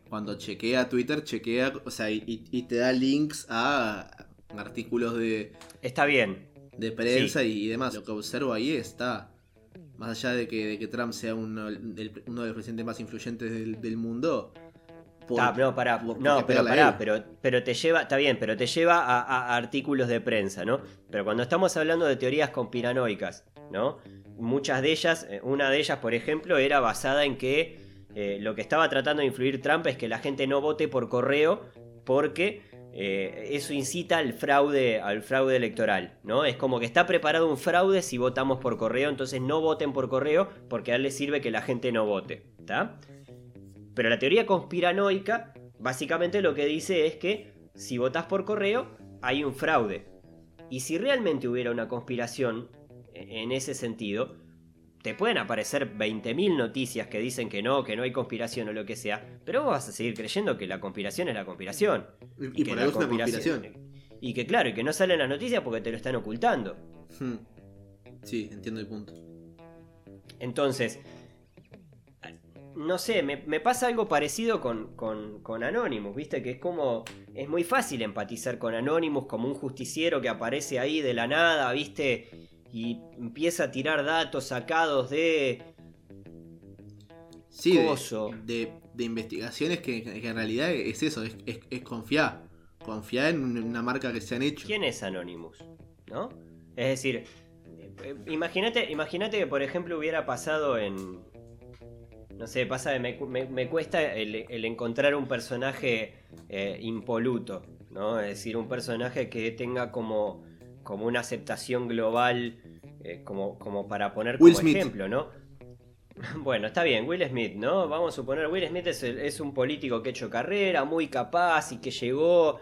cuando chequea Twitter, chequea, o sea, y, te da links a artículos de, Está bien, de prensa y, y demás. Lo que observo ahí está, más allá de que, de que Trump sea uno, el- uno de los presidentes más influyentes del, del mundo. por- Ah, no, pará, por- no, pero pará, pero, pero te lleva, está bien, pero te lleva a, a- a artículos de prensa, ¿no? Pero cuando estamos hablando de teorías conspiranoicas, ¿no? Muchas de ellas, eh, una de ellas, por ejemplo, era basada en que eh, lo que estaba tratando de influir Trump es que la gente no vote por correo porque eh, eso incita al fraude, al fraude electoral, ¿no? Es como que está preparado un fraude si votamos por correo, entonces no voten por correo porque a él le sirve que la gente no vote, ¿está? Pero la teoría conspiranoica básicamente lo que dice es que si votás por correo hay un fraude. Y si realmente hubiera una conspiración e- en ese sentido, te pueden aparecer 20.000 noticias que dicen que no, que no hay conspiración o lo que sea, pero vos vas a seguir creyendo que la conspiración es la conspiración. Y, y que por la conspiración. Y que claro, y que no salen las noticias porque te lo están ocultando. Hmm. Sí, entiendo el punto. Entonces, no sé, me, me pasa algo parecido con, con, con Anonymous, ¿viste? Que es como, es muy fácil empatizar con Anonymous como un justiciero que aparece ahí de la nada, ¿viste? Y empieza a tirar datos sacados de... Sí, de, de, de investigaciones que, que en realidad es eso, es, es, es confiar. Confiar en una marca que se han hecho. ¿Quién es Anonymous? ¿No? Es decir, eh, imagínate, imagínate que por ejemplo hubiera pasado en... No sé, pasa que me, me- me cuesta el, el encontrar un personaje eh, impoluto, ¿no? Es decir, un personaje que tenga como, como una aceptación global, eh, como, como para poner como Will Smith. ejemplo, ¿no? Bueno, está bien, Will Smith, ¿no? Vamos a suponer, Will Smith es, el- es un político que ha hecho carrera, muy capaz y que llegó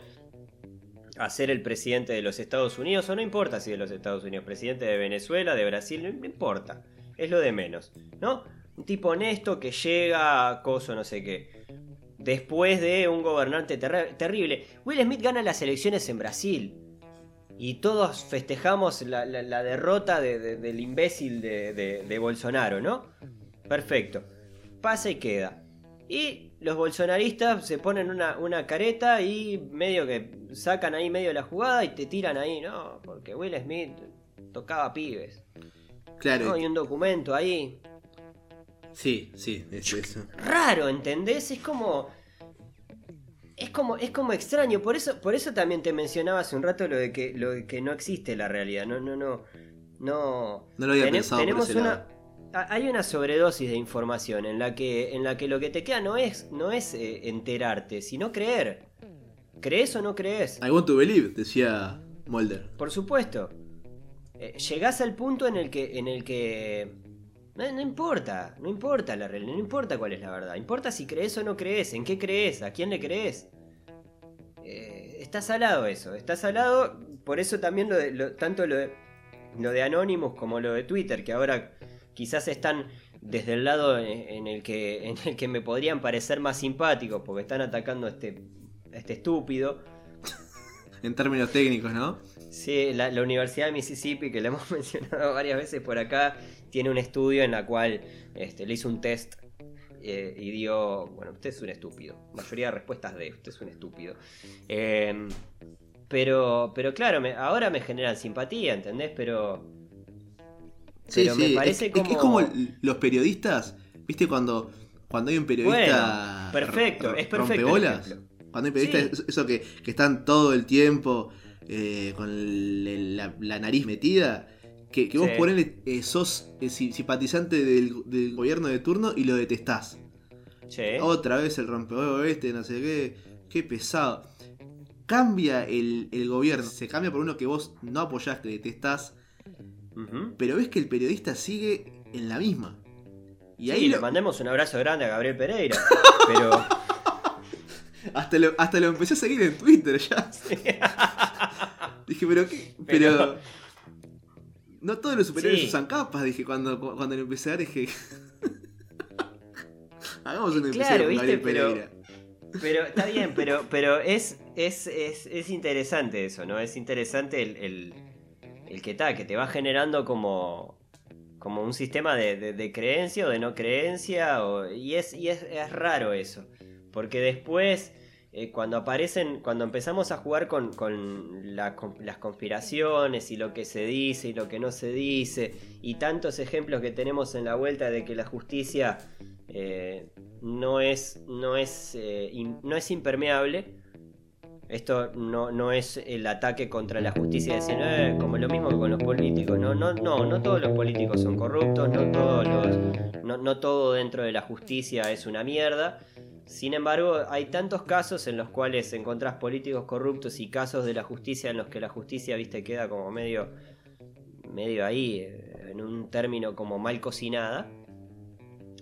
a ser el presidente de los Estados Unidos, o no importa si de los Estados Unidos, presidente de Venezuela, de Brasil, no, importa, es lo de menos, ¿no? Un tipo honesto que llega a coso no sé qué. Después de un gobernante terri- terrible. Will Smith gana las elecciones en Brasil. Y todos festejamos la, la- la derrota de- de- del imbécil de, de- de Bolsonaro, ¿no? Perfecto. Pasa y queda. Y los bolsonaristas se ponen una, una careta y medio que sacan ahí medio la jugada y te tiran ahí, ¿no? Porque Will Smith tocaba pibes. Claro, ¿no? Hay un documento ahí. sí, sí, es eso. Raro, ¿entendés? Es como. Es como, es como extraño. Por eso, por eso también te mencionaba hace un rato lo de que, lo de que no existe la realidad. No, no, no. No. No lo había pensado por tenemos ese una. lado. Hay una sobredosis de información en la que, en la que lo que te queda no es, no es eh, enterarte, sino creer. ¿Crees o no crees? I want to believe, decía Mulder. Por supuesto. Eh, llegás al punto en el que. En el que no, no importa, no importa la realidad, no importa cuál es la verdad. Importa si crees o no crees, en qué crees, a quién le crees. Eh, está salado eso, está salado, por eso también lo de, lo- tanto lo de, lo de Anonymous como lo de Twitter, que ahora quizás están desde el lado en, en el que, en el que me podrían parecer más simpáticos, porque están atacando a este, a este estúpido. En términos técnicos, ¿no? Sí, la, la Universidad de Mississippi, que la hemos mencionado varias veces por acá, tiene un estudio en la cual este, le hizo un test eh, y dio, bueno, usted es un estúpido. Mayoría de respuestas de, usted es un estúpido. Eh, pero, pero claro, me- ahora me generan simpatía, ¿entendés? Pero... Pero me parece es, que- es que es como- como los periodistas, ¿viste? Cuando, cuando hay un periodista. Bueno, perfecto, es perfecto. Cuando hay periodistas, Sí. eso- eso que, que están todo el tiempo eh, con el- la, la nariz metida. Que, que vos Sí. eh, sos eh, si- simpatizante del, del gobierno de turno y lo detestás. Che, Otra vez el rompehuevo este, no sé qué. Qué pesado. Cambia el, el gobierno, se cambia por uno que vos no apoyás, que detestás, pero ves que el periodista sigue en la misma. Y Sí, ahí le lo- mandemos un abrazo grande a Gabriel Pereira. Pero... hasta, lo, hasta lo empecé a seguir en Twitter ya. Dije, pero qué. Pero. Pero- No todos los superhéroes Sí. usan capas, dije cuando, cuando lo empecé a ver, dije. Hagamos un Claro, con ¿viste? Pero-. Pero está bien, pero, pero es, es, es, es interesante eso, ¿no? Es interesante el, el, el que tal, que te va generando como, como un sistema de, de- de creencia o de no creencia, o- y, es, y es, es raro eso. Porque después, eh, cuando aparecen, cuando empezamos a jugar con, con la- con las conspiraciones y lo que se dice y lo que no se dice, y tantos ejemplos que tenemos en la vuelta de que la justicia eh, no es, no es, eh, no es impermeable. Esto no, no es el ataque contra la justicia decir, "Eh", como lo mismo que con los políticos. No, no, no, no todos los políticos son corruptos, no todos los, no, no todo dentro de la justicia es una mierda. Sin embargo, hay tantos casos en los cuales encontrás políticos corruptos y casos de la justicia en los que la justicia, viste, queda como medio, medio ahí, eh, en un término como mal cocinada.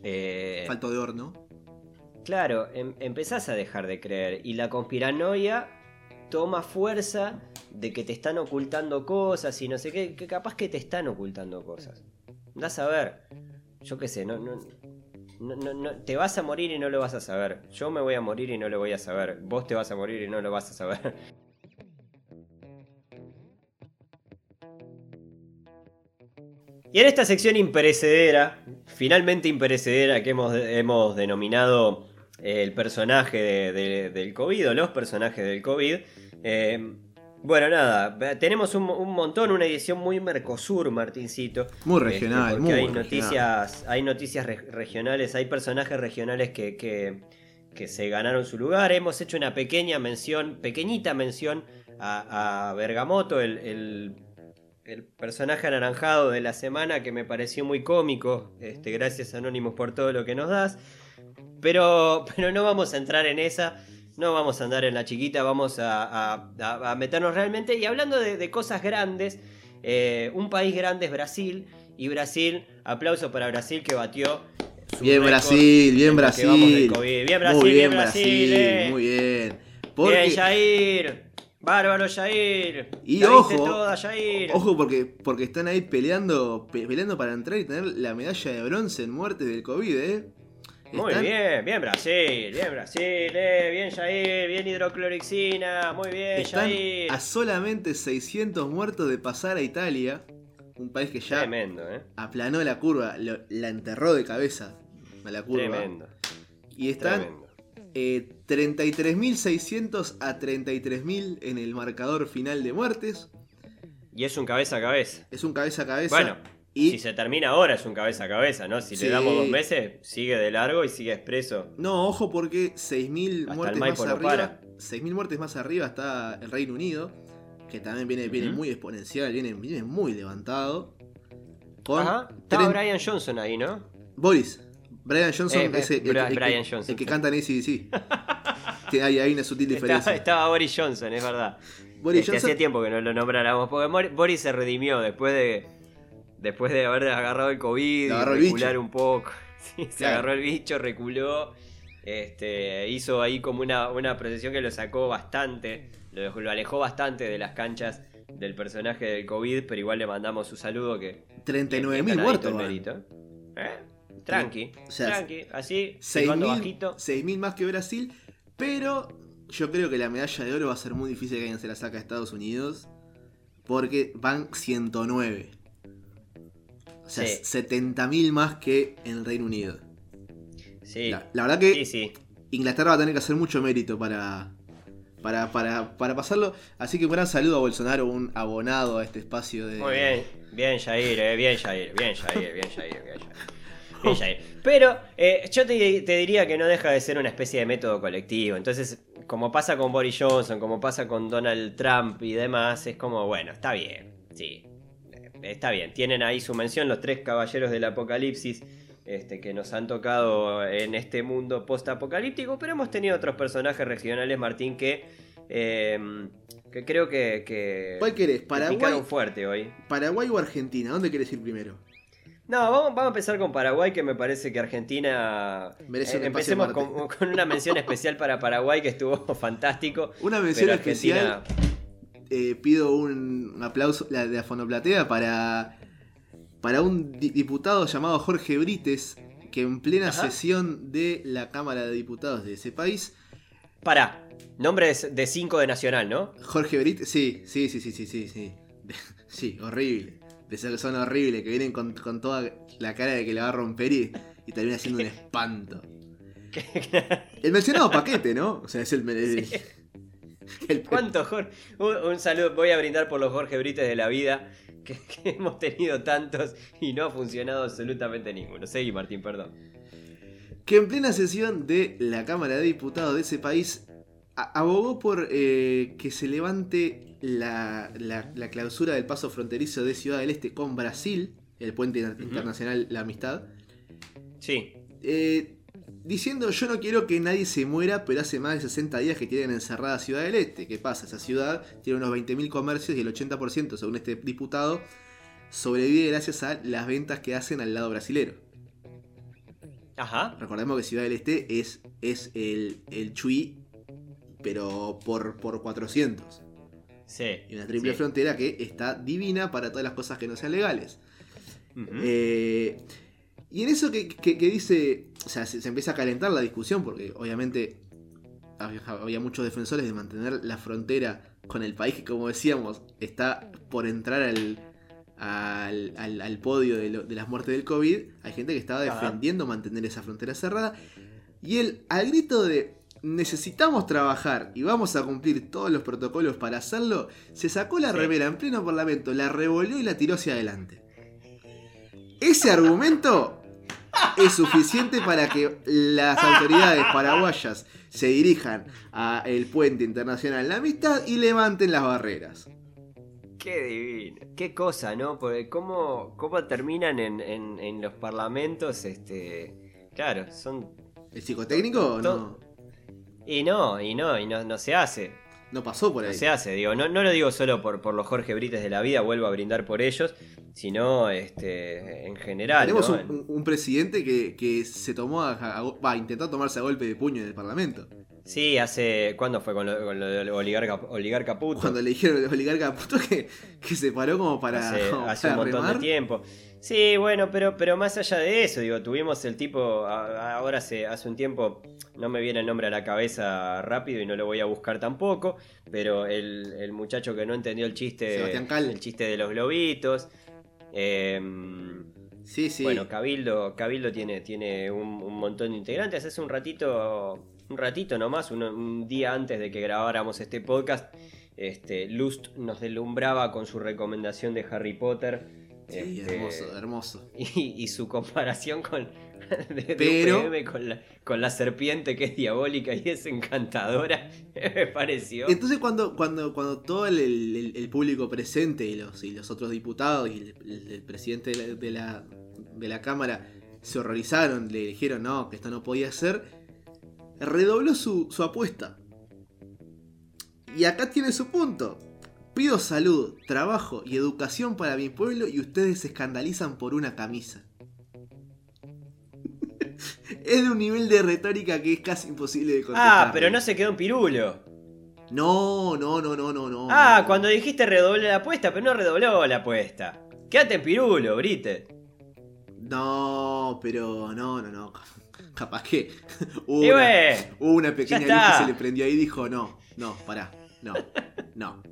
Eh, Falto de horno. Claro, em- empezás a dejar de creer y la conspiranoia toma fuerza de que te están ocultando cosas y no sé qué, que capaz que te están ocultando cosas. Das a ver, yo qué sé, no, no, no, no- te vas a morir y no lo vas a saber. Yo me voy a morir y no lo voy a saber. Vos te vas a morir y no lo vas a saber. Y en esta sección imperecedera, finalmente imperecedera, que hemos, hemos denominado eh, el personaje de- de- del COVID, o los personajes del COVID, eh, bueno, nada, tenemos un, un montón, una edición muy Mercosur, Martincito. Muy Este, regional, porque muy hay regional. noticias, hay noticias re- regionales, hay personajes regionales que, que- que se ganaron su lugar. Hemos hecho una pequeña mención, pequeñita mención a, a Bergamoto, el, el- el personaje anaranjado de la semana que me pareció muy cómico. Este, gracias Anonymous por todo lo que nos das. Pero, pero no vamos a entrar en esa. No vamos a andar en la chiquita, vamos a, a- a- a meternos realmente. Y hablando de, de cosas grandes, eh, un país grande es Brasil. Y Brasil, aplauso para Brasil que batió. su Bien Brasil, bien Brasil. Bien Brasil, muy bien bien Brasil. Brasil, eh. muy bien. Porque, Bien Jair. Bárbaro Jair. Y La ojo, toda, Jair. Ojo porque, porque están ahí peleando, pe- peleando para entrar y tener la medalla de bronce en muerte del COVID, ¿eh? Muy Están- bien, bien Brasil, bien Brasil, eh, bien Jair, bien hidroclorixina, muy bien Están Jair. a solamente 600 muertos de pasar a Italia, un país que ya Tremendo, eh. aplanó la curva, lo- la enterró de cabeza a la curva. Tremendo, Y están eh, 33.600 a 33.000 en el marcador final de muertes. Y es un cabeza a cabeza. Es un cabeza a cabeza. Bueno, y si se termina ahora es un cabeza a cabeza, ¿no? Si Sí. le damos dos meses, sigue de largo y sigue expreso. no, ojo porque 6.000 Hasta muertes el más arriba. para. 6.000 muertes más arriba está el Reino Unido, que también viene, viene muy exponencial, viene, viene muy levantado. Con Ajá, estaba tren- Brian Johnson ahí, ¿no? Boris. Brian Johnson Eh, es el, el- el- el- Brian el Johnson, que sí. canta en ACDC. Que hay, hay una sutil diferencia. Estaba, estaba Boris Johnson, es verdad. Boris Este, Johnson Hacía tiempo que no lo nombráramos, porque Boris se redimió después de después de haber agarrado el COVID agarró y recular un poco. Sí, se Claro. agarró el bicho, reculó. Este, hizo ahí como una, una procesión que lo sacó bastante, lo, lo alejó bastante de las canchas del personaje del COVID, pero igual le mandamos su saludo que... 39.000 muertos. ¿Eh? Tranqui, O sea, tranqui, así, silbando 6.000 bajito. 6.000 más que Brasil, pero yo creo que la medalla de oro va a ser muy difícil que alguien se la saque a Estados Unidos, porque van 109. O sea, Sí. 70.000 más que en el Reino Unido. Sí, La, la verdad que sí, sí. Inglaterra va a tener que hacer mucho mérito para, para, para, para pasarlo. Así que un gran saludo a Bolsonaro, un abonado a este espacio de... Muy bien, bien Jair, eh, bien Jair, bien Jair, bien Jair, bien Jair. Bien, Jair. Pero eh, yo te, te diría que no deja de ser una especie de método colectivo. Entonces, como pasa con Boris Johnson, como pasa con Donald Trump y demás, es como, bueno, está bien, sí. Está bien, tienen ahí su mención los tres caballeros del apocalipsis este, que nos han tocado en este mundo post-apocalíptico, pero hemos tenido otros personajes regionales, Martín, que, eh, que creo que, que ¿Cuál querés? que ¿Paraguay, fuerte hoy. ¿Paraguay o Argentina? ¿Dónde querés ir primero? No, vamos, vamos a empezar con Paraguay, que me parece que Argentina. Merece Eh, empecemos con, con una mención especial para Paraguay, que estuvo fantástico. Una mención especial. Argentina. Eh, pido un aplauso de la, Fonoplatea para, para un diputado llamado Jorge Brites, que en plena sesión de la Cámara de Diputados de ese país. Para, nombres de 5 de Nacional, ¿no? Jorge Brites, sí, sí, sí, sí, sí, sí. Sí, sí horrible. De esa son horrible que vienen con, con, toda la cara de que la va a romper y, y termina siendo un espanto. el mencionado paquete, ¿no? O sea, es el. el- ¿Cuánto, Jorge? Un, un saludo, voy a brindar por los Jorge Brites de la vida, que, que hemos tenido tantos y no ha funcionado absolutamente ninguno. Seguí, Martín, perdón. que en plena sesión de la Cámara de Diputados de ese país abogó por eh, que se levante la, la- la clausura del paso fronterizo de Ciudad del Este con Brasil, el puente internacional La Amistad, Sí, eh, diciendo yo no quiero que nadie se muera, pero hace más de 60 días que tienen encerrada Ciudad del Este. ¿Qué pasa? Esa ciudad tiene unos 20.000 comercios y el 80%, según este diputado, sobrevive gracias a las ventas que hacen al lado brasilero. ajá. Recordemos que Ciudad del Este es, es el, el Chuy, pero por, por 400. Sí. Y una triple sí. frontera que está divina para todas las cosas que no sean legales. Eh, y en eso que, que- que dice, o sea, se, se empieza a calentar la discusión porque obviamente había, había muchos defensores de mantener la frontera con el país que como decíamos está por entrar al, al, al- al podio de, lo- de las muertes del COVID. Hay gente que estaba defendiendo mantener esa frontera cerrada. Y él, al grito de necesitamos trabajar y vamos a cumplir todos los protocolos para hacerlo, se sacó la remera en pleno parlamento, la revolvió y la tiró hacia adelante. Ese argumento es suficiente para que las autoridades paraguayas se dirijan al puente internacional la amistad y levanten las barreras. Qué divino. Qué cosa, ¿no? Porque cómo, cómo terminan en, en- en los parlamentos, este. Claro, son. ¿El psicotécnico no, To- Y no, y no, y no, no se hace. No pasó por No ahí? se hace, digo, no, no lo digo solo por, por los Jorge Brites de la vida, vuelvo a brindar por ellos, sino este, en general. Tenemos ¿no? un, un- presidente que, que se tomó a, a- va, intentó tomarse a golpe de puño en el parlamento. Sí, hace. ¿Cuándo fue con lo, con lo del oligarca, oligarca puto? Cuando le dijeron oligarca puto que, que se paró como para, hace, como hace un montón remar. de tiempo. Sí, bueno, pero, pero más allá de eso, digo, tuvimos el tipo, a- ahora hace, hace un tiempo, no me viene el nombre a la cabeza rápido y no lo voy a buscar tampoco, pero el, el muchacho que no entendió el chiste, Sebastián Cal. el chiste de los globitos. em, Sí, sí. Bueno, Cabildo, Cabildo tiene, tiene un, un montón de integrantes. Hace un ratito, un ratito nomás, un, un día antes de que grabáramos este podcast, este, Lust nos deslumbraba con su recomendación de Harry Potter. Sí, este, hermoso, hermoso. Y, y su comparación con, de, Pero- con la, con la serpiente que es diabólica y es encantadora, me pareció. Entonces cuando, cuando, cuando todo el, el- el público presente y los, y los otros diputados y el presidente de la, de, la, de la Cámara se horrorizaron, le dijeron no, que esto no podía ser, redobló su, su apuesta. Y acá tiene su punto. Pido salud, trabajo y educación para mi pueblo y ustedes se escandalizan por una camisa. Es de un nivel de retórica que es casi imposible de contestar. Ah, pero no se quedó en pirulo. No, no, no, no, no, no. Ah, no. cuando dijiste redoble la apuesta, pero no redobló la apuesta. Quédate en pirulo, Brite. No, pero no, no, no. Capaz que hubo una, bueno, hubo una pequeña luz que se le prendió ahí y dijo, no, no, pará, no, no.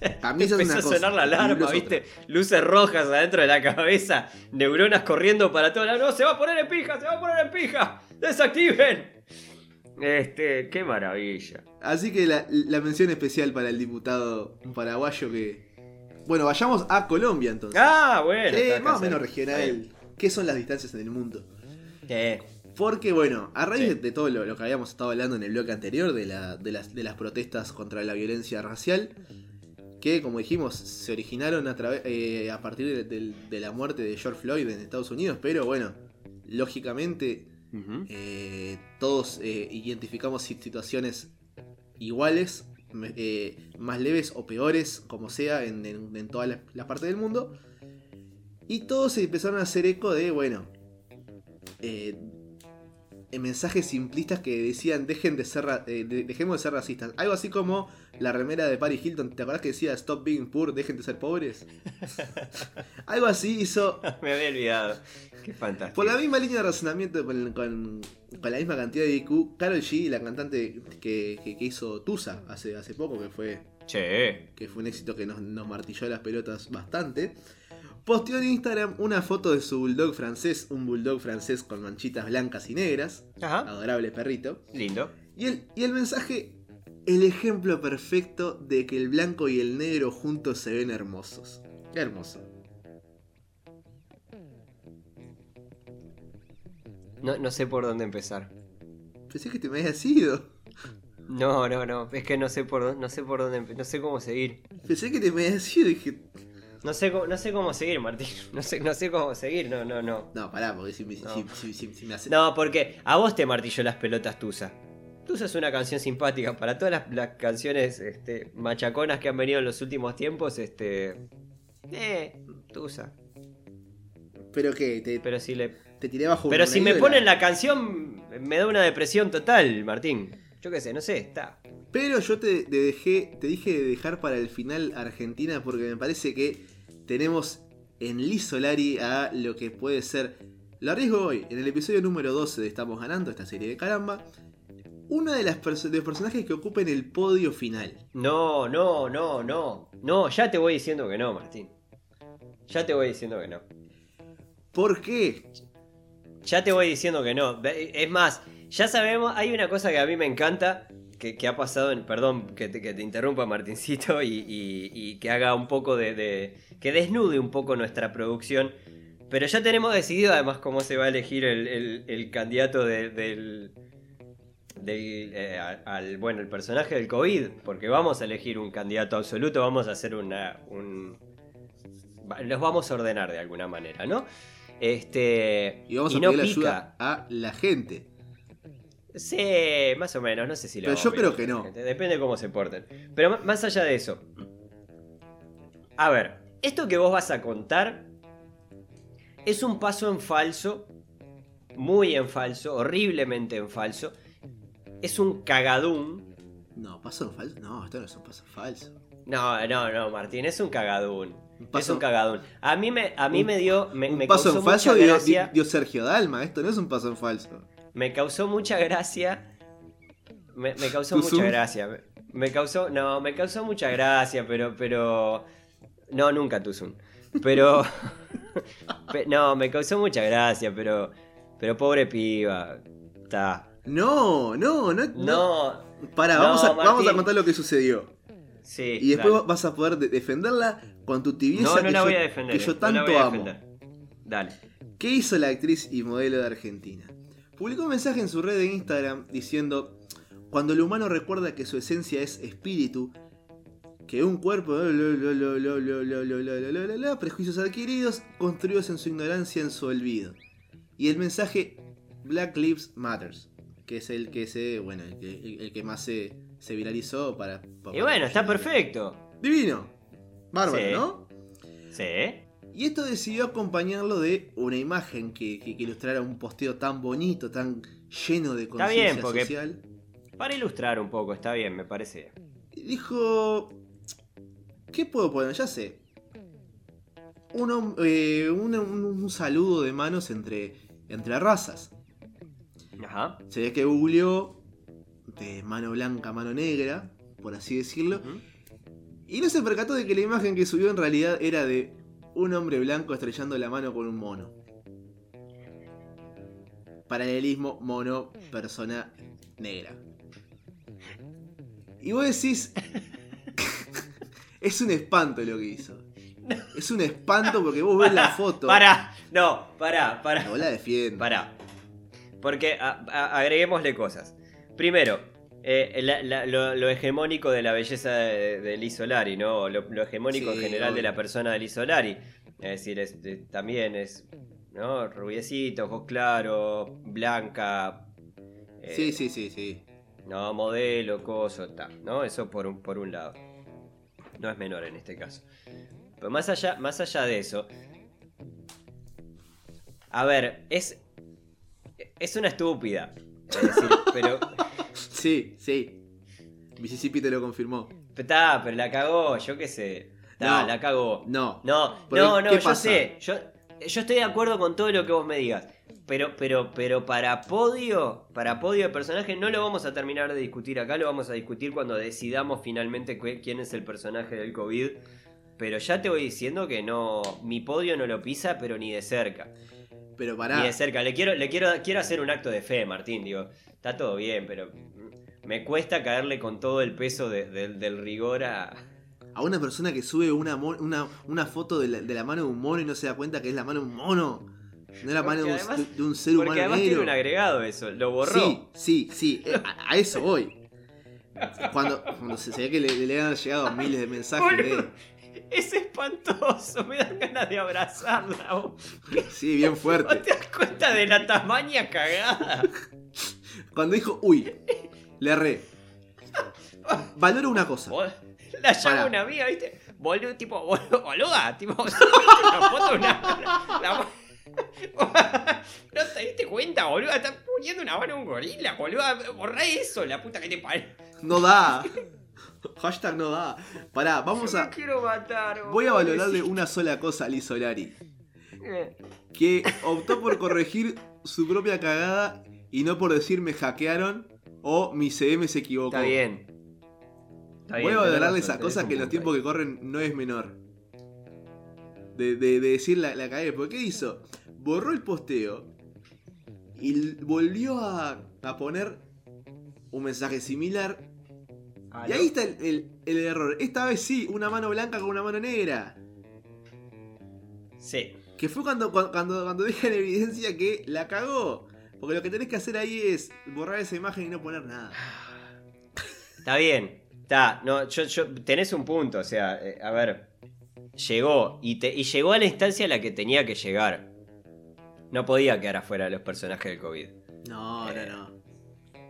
Es empezó una a cosa, sonar la alarma, ¿viste? Luces rojas adentro de la cabeza, neuronas corriendo para todos lados. ¡No, se va a poner en pija! ¡Se va a poner en pija! ¡Desactiven! Este, qué maravilla. Así que la, la mención especial para el diputado paraguayo que... Bueno, vayamos a Colombia entonces. Ah, bueno. Eh, más o menos regional. ¿Qué son las distancias en el mundo? Eh, Porque bueno, a raíz Sí. de, de todo lo, lo que habíamos estado hablando en el bloque anterior, de, la- de las, de las protestas contra la violencia racial, que como dijimos, se originaron a, eh, a partir de, la muerte de George Floyd en Estados Unidos, pero bueno, lógicamente eh, todos eh, identificamos si- situaciones iguales, más leves o peores, como sea, en, en, en todas las, las partes del mundo. Y todos se empezaron a hacer eco de, bueno, eh, mensajes simplistas que decían, dejen de ser, eh, de- dejemos de ser racistas. Algo así como la remera de Paris Hilton, ¿te acordás que decía, stop being poor, dejen de ser pobres? Algo así hizo Me había olvidado. Qué fantástico. por la misma línea de razonamiento, con, con- con la misma cantidad de IQ, Carol G, la cantante que, que- que hizo Tusa hace, hace poco, que fue, Che. que fue un éxito que nos, nos martilló las pelotas bastante, posteó en Instagram una foto de su bulldog francés, un bulldog francés con manchitas blancas y negras, Ajá. adorable perrito, Lindo. y el, y el mensaje, el ejemplo perfecto de que el blanco y el negro juntos se ven hermosos. Hermoso. No, no sé por dónde empezar. Pensé que te me habías ido. No, no, no. Es que no sé por dónde, no sé por dónde, no sé cómo seguir. Pensé que te me habías ido y dije, No sé, cómo- no sé cómo seguir, Martín. No sé, no sé cómo seguir. No, no, no. No, pará, porque si me, No. si, si- si- si me hace. No, porque a vos te martilló las pelotas Tusa. Tusa es una canción simpática. Para todas las, las canciones este, machaconas que han venido en los últimos tiempos, este. Eh, Tusa. Pero que te, Pero si le. te tiré bajo Pero si me ponen la canción, me da una depresión total, Martín. Yo qué sé, no sé, está. Pero yo te, te dejé, te dije de dejar para el final Argentina porque me parece que tenemos en Liz Solari a lo que puede ser. Lo arriesgo hoy, en el episodio número 12 de Estamos Ganando, esta serie de caramba. Una de las perso- de los personajes que ocupen el podio final. No, no, no, no. No, ya te voy diciendo que no, Martín. Ya te voy diciendo que no. ¿Por qué? Ya te voy diciendo que no. Es más, ya sabemos, hay una cosa que a mí me encanta, que, que ha pasado, en, perdón que te, que te interrumpa Martincito, y, y- y que haga un poco de, de- que desnude un poco nuestra producción. Pero ya tenemos decidido además cómo se va a elegir el, el- el candidato de- del... del, eh, al, bueno, el personaje del COVID, porque vamos a elegir un candidato absoluto, vamos a hacer una, un, los vamos a ordenar de alguna manera, ¿no? Este, Y vamos a no pedir pica. ayuda a la gente. Sí, más o menos, no sé si lo Pero yo creo que no. Depende de cómo se porten. Pero más allá de eso. A ver, esto que vos vas a contar es un paso en falso, muy en falso, horriblemente en falso. Es un cagadún. No, paso en falso. No, esto no es un paso falso. No, no, no, Martín, es un cagadún. Un es un cagadún. A mí me, a mí Un- me dio, me, un me paso en falso dio, dio Sergio Dalma. Esto no es un paso en falso. Me causó mucha gracia. Me, me causó ¿Tu mucha Zoom? gracia. Me, me causó. No, me causó mucha gracia, pero. pero No, nunca tu Zoom. Pero. pe- no, me causó mucha gracia, pero. Pero pobre piba. Está. No, no, no. no. No, vamos, a, vamos a contar lo que sucedió. Sí. Y después dale. vas a poder de- defenderla con tu tibieza No, no que, la yo, voy a defender. que yo no la tanto voy a amo. Dale. ¿Qué hizo la actriz y modelo de Argentina? Publicó un mensaje en su red de Instagram diciendo, cuando el humano recuerda que su esencia es espíritu, que un cuerpo, prejuicios adquiridos, construidos en su ignorancia, en su olvido. Y el mensaje Black Lives Matters, que es el que se, bueno, el que, el que más se, viralizó para, Y bueno, está perfecto. Divino. Bárbaro, ¿no? Sí. Y esto decidió acompañarlo de una imagen que, que, que ilustrara un posteo tan bonito, tan lleno de Está bien, conciencia porque- social. Para ilustrar un poco, está bien, me parece. Dijo, ¿qué puedo poner? Ya sé. Un, hom- eh, un, un- un saludo de manos entre, entre razas. Ajá. Se ve que googleó de mano blanca a mano negra, por así decirlo. Y no se percató de que la imagen que subió en realidad era de un hombre blanco estrellando la mano con un mono. Paralelismo mono, persona negra. Y vos decís... es un espanto lo que hizo. Es un espanto porque vos ves la foto. Pará, no, pará, pará. No la defiendo. Pará. Porque a- a- agreguémosle cosas. Primero, eh, la- la- lo, lo hegemónico de la belleza de, de Liz Solari, ¿no? Lo, lo hegemónico Sí, en general de la persona de Liz Solari. Es decir, es- de- también es, ¿no? Rubiecito, ojos claros, blanca. eh, Sí, sí, sí, sí. No, modelo, coso, ta, ¿no? Eso por un, por un lado. No es menor en este caso. Pero más allá, más allá de eso. A ver, es. Es una estúpida. Es decir, pero. Sí, sí. Mississippi te lo confirmó. Está, pero la cagó, yo qué sé. No. la cagó. No. No, Porque, no, no, ¿qué yo pasa? sé. Yo, yo estoy de acuerdo con todo lo que vos me digas. Pero, pero, pero para podio, para podio de personaje no lo vamos a terminar de discutir acá, lo vamos a discutir cuando decidamos finalmente quién es el personaje del COVID. Pero ya te voy diciendo que no, mi podio no lo pisa, pero ni de cerca. Pero pará. Ni de cerca. Le quiero, le quiero, quiero hacer un acto de fe, Martín. Digo, está todo bien, pero me cuesta caerle con todo el peso de- del- del rigor a, A una persona que sube una, una, una foto de la, de la mano de un mono y no se da cuenta que es la mano de un mono. No es la mano de un, de- ser Porque humano además negro. tiene un agregado eso, lo borró. Sí, sí, sí. eh, A, a eso voy. Cuando, cuando se, ve que le, le han llegado miles de mensajes de. Es espantoso, me dan ganas de abrazarla. vos. Sí, bien ¿Vos fuerte. te das cuenta de la tamaña cagada? Cuando dijo, uy, le erré. Valoro una cosa. La llama Pará. una amiga, ¿viste? Boludo, tipo, boluda, tipo, una foto una. la- ¿No te diste cuenta, boludo? Estás poniendo una mano a un gorila, boludo. Borrá eso, la puta que te parió. No da. Hashtag no da. Pará, vamos Yo a. quiero matar, Voy a boludo. valorarle una sola cosa a Liz Solari. Eh, Que optó por corregir su propia cagada y no por decir me hackearon o mi CM se equivocó. Está bien. Está Voy bien, a valorarle razón, esa tenés cosa un que en los tiempos que corren no es menor. De, de- de decir la, la cagué. ¿Por qué hizo? Borró el posteo y volvió a, a poner un mensaje similar. Y ¿Aló? ahí está el, el- el error. Esta vez sí, una mano blanca con una mano negra. Sí. Que fue cuando, cuando, cuando, cuando deja en evidencia que la cagó. Porque lo que tenés que hacer ahí es borrar esa imagen y no poner nada. Está bien. Está. No, yo, yo, tenés un punto. O sea, eh, a ver. Llegó. Y, te, y llegó a la instancia a la que tenía que llegar. No podía quedar afuera de los personajes del COVID. No, Eh. no, no.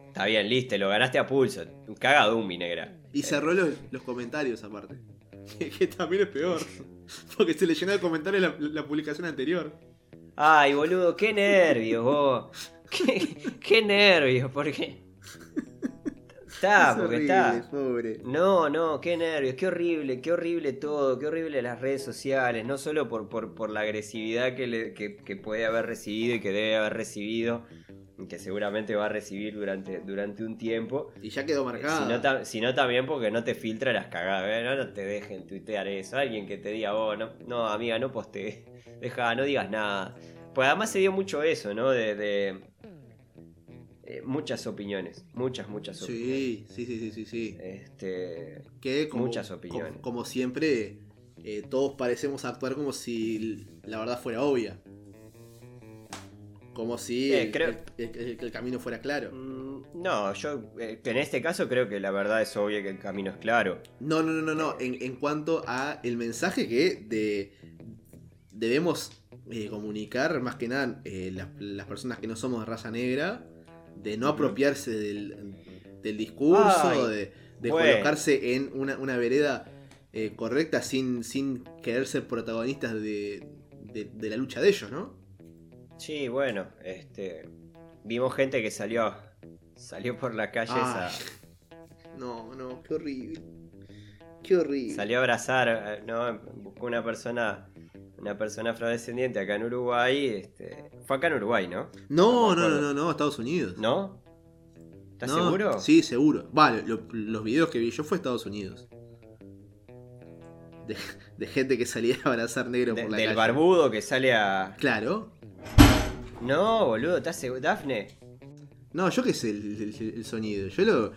Está bien, listo, lo ganaste a pulso. Un cagadón, mi negra. Y cerró los, los comentarios aparte. Que, que también es peor. Porque se le llenó de comentarios la, la publicación anterior. Ay, boludo, qué nervios, vos. Qué, qué nervios, porque. Está, Es porque horrible, está. pobre. No, no, qué nervios, qué horrible, qué horrible todo, qué horrible las redes sociales, no solo por, por, por la agresividad que, le- que, que puede haber recibido y que debe haber recibido, que seguramente va a recibir durante, durante un tiempo, Y ya quedó eh, marcado. sino, ta- sino también porque no te filtra las cagadas, ¿eh? no, no te dejen tuitear eso, alguien que te diga, oh, no, no amiga, no postees, deja, no digas nada. Pues además se dio mucho eso, ¿no? De, de, eh, muchas opiniones, muchas, muchas opiniones. Sí, sí, sí, sí, sí, sí. Este, Que como, Muchas opiniones. Como, como siempre, eh, todos parecemos actuar como si la verdad fuera obvia. Como si Eh, el, creo- el- el- el camino fuera claro. Mm, No, yo en este caso creo que la verdad es obvia que el camino es claro. No, no, no, no, no. En, en cuanto a el mensaje que de, debemos comunicar, más que nada, las, las personas que no somos de raza negra, de no apropiarse del, del discurso, Ay, de, de bueno. colocarse en una, una vereda eh, correcta sin, sin querer ser protagonistas de, de- de la lucha de ellos, ¿no? Sí, bueno, este. Vimos gente que salió. Salió por la calle Ay. esa- No, no, qué horrible. Qué horrible. Salió a abrazar, eh, ¿no? Buscó una persona. Una persona afrodescendiente acá en Uruguay. Este, fue acá en Uruguay, ¿no? No, No no, no, no, Estados Unidos. ¿No? ¿Estás No, seguro? Sí, seguro. Vale, lo- los videos que vi yo fue Estados Unidos. De, de gente que salía a abrazar negro De- por la del calle. barbudo que sale a. Claro. No, boludo, ¿estás seguro? Dafne. No, yo qué sé el, el- el sonido. Yo lo,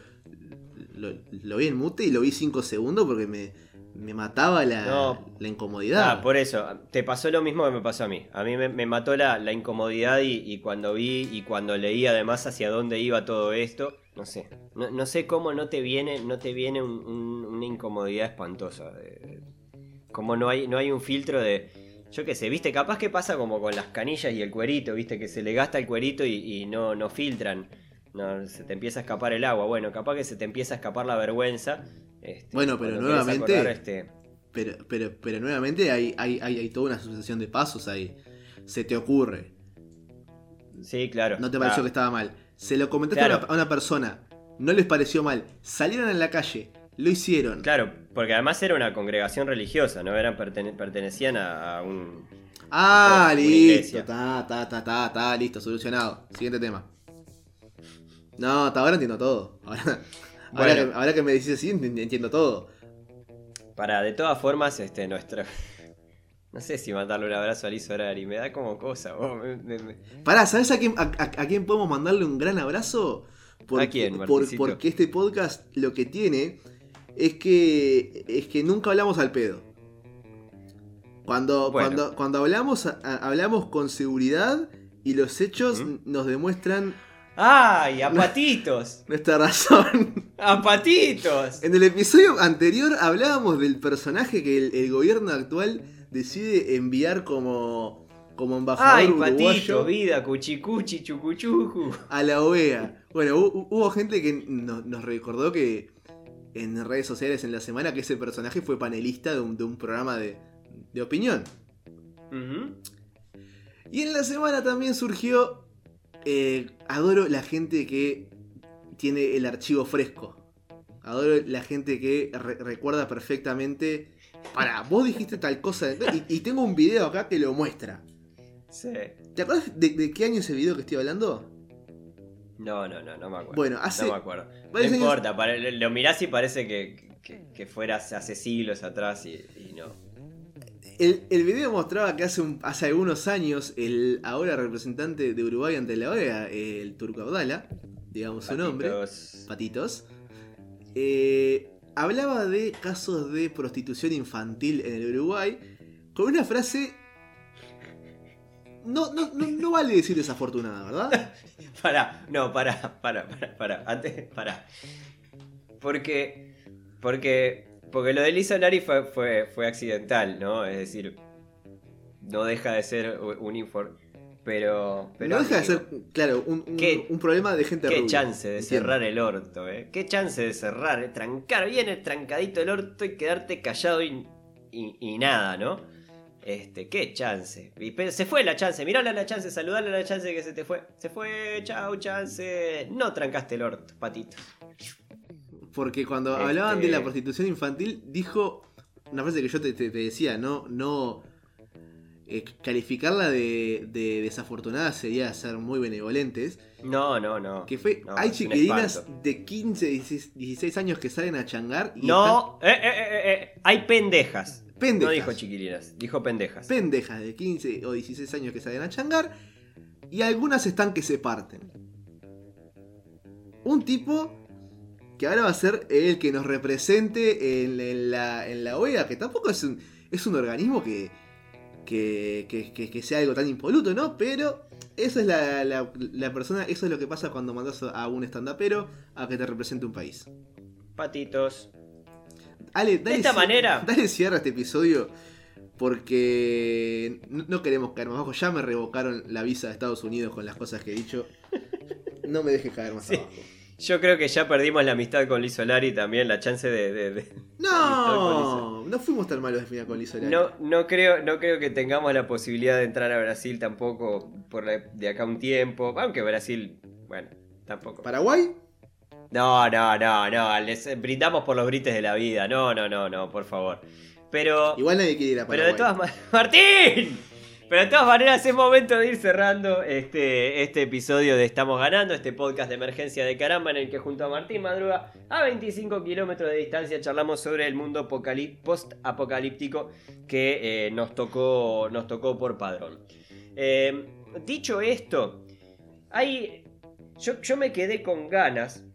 lo, lo vi en mute y lo vi 5 segundos porque me, me mataba la, No. la incomodidad. Ah, por eso, te pasó lo mismo que me pasó a mí. A mí me, me mató la, la incomodidad y, y cuando vi y cuando leí además hacia dónde iba todo esto, no sé. No, no sé cómo no te viene, no te viene un- un- una incomodidad espantosa. como no hay, no hay un filtro de. Yo qué sé, viste, capaz que pasa como con las canillas y el cuerito, viste, que se le gasta el cuerito y, y no, no filtran. No, se te empieza a escapar el agua. Bueno, capaz que se te empieza a escapar la vergüenza. Este, Bueno, pero nuevamente- acordar, este, Pero, pero, pero nuevamente hay, hay, hay, hay toda una sucesión de pasos ahí. Se te ocurre. Sí, claro. No te pareció que estaba mal. Se lo comentaste Claro. a, una, a una persona. No les pareció mal. Salieron en la calle. Lo hicieron. Claro, porque además era una congregación religiosa, ¿no? Eran pertene- pertenecían a, un. Ah, listo. Ta, ta, ta, ta, ta, listo, solucionado. Siguiente tema. No, hasta ahora entiendo todo. Ahora, ahora, que, ahora que me decís así, ent- entiendo todo. Para, de todas formas, este, nuestro. No sé si mandarle un abrazo a Liz Horari, me da como cosa. vos, me- Pará, ¿sabes a quién, a, a- a quién podemos mandarle un gran abrazo? ¿A quién, por- porque este podcast lo que tiene es que es que nunca hablamos al pedo. Cuando, Bueno. cuando, cuando hablamos, hablamos con seguridad y los hechos nos demuestran ¡Ay! ¡A patitos! nuestra razón. ¡A patitos! En el episodio anterior hablábamos del personaje que el, el gobierno actual decide enviar como, como embajador ¡Ay, uruguayo patito! Vida, cuchicuchi, chucuchuju. a la OEA. Bueno, hu- hubo gente que no- nos recordó que en redes sociales en la semana que ese personaje fue panelista de un, de un programa de, de opinión. Ujú. Y en la semana también surgió. Eh, adoro la gente que tiene el archivo fresco. Adoro la gente que re- recuerda perfectamente. Para, vos dijiste tal cosa. Y, y tengo un video acá que lo muestra. Sí. ¿Te acuerdas de, de qué año es el video que estoy hablando? No, no, no, no me acuerdo. Bueno, hace. No me acuerdo. No años- importa, lo mirás y parece que, que, que fuera hace siglos atrás y, y no. El, el video mostraba que hace, un- hace algunos años el ahora representante de Uruguay ante la OEA, el Turco Abdala, digamos su nombre, Patitos. Patitos, eh, hablaba de casos de prostitución infantil en el Uruguay con una frase... No, no, no, no vale decir desafortunada, ¿verdad? Pará, no, pará, pará, pará, pará. Antes, pará. Porque. Porque. Porque lo de Lisa Lari fue, fue, fue accidental, ¿no? Es decir. No deja de ser un informe. Pero. pero no deja de ser, claro, un, un- ¿Qué- un problema de gente Qué rubia, chance de entiendo. cerrar el orto, eh. Qué chance de cerrar, eh. Trancar bien el trancadito del orto y quedarte callado y, y, y nada, ¿no? Este, qué chance. Y pe- se fue la chance, mirale a la chance, saludale a la chance que se te fue. Se fue, chau, chance. No trancaste el orto, patito. Porque cuando Este- hablaban de la prostitución infantil, dijo una frase que yo te, te- te decía, no, no eh, calificarla de, de desafortunada sería ser muy benevolentes. No, no, no. Que fue, No, hay chiquilinas de 15, 16, 16 años que salen a changar y No, eh, eh, eh, eh, hay pendejas. pendejas. No dijo chiquilinas, dijo pendejas. pendejas de 15 o 16 años que salen a changar y algunas están que se parten. Un tipo que ahora va a ser el que nos represente en, en la, en la OEA, que tampoco es un, es un organismo que, que, que- que- que sea algo tan impoluto, ¿no? Pero esa es la, la- la persona, eso es lo que pasa cuando mandas a un estandapero a que te represente un país. Patitos. Ale, dale esta cier- manera- Dale cierre a este episodio porque no, no queremos caer más abajo. Ya me revocaron la visa de Estados Unidos con las cosas que he dicho. No me dejes caer más Sí. abajo. Yo creo que ya perdimos la amistad con Liz Solari también, la chance de. de- de- No, no fuimos tan malos de final con Liz Solari. No, no, creo, no creo que tengamos la posibilidad de entrar a Brasil tampoco por la- de acá un tiempo. Aunque Brasil, bueno, tampoco. ¿Paraguay? No, no, no, no. Les brindamos por los brites de la vida. No, no, no, no, por favor. Pero. Igual nadie quiere ir a Pero Paraguay. de todas maneras. ¡Martín! Pero de todas maneras es momento de ir cerrando este, este episodio de Estamos Ganando, este podcast de emergencia de caramba en el que junto a Martín Madruga a 25 kilómetros de distancia charlamos sobre el mundo apocalí- post-apocalíptico que eh, nos, tocó, nos tocó por padrón. Eh, dicho esto, hay, yo, yo me quedé con ganas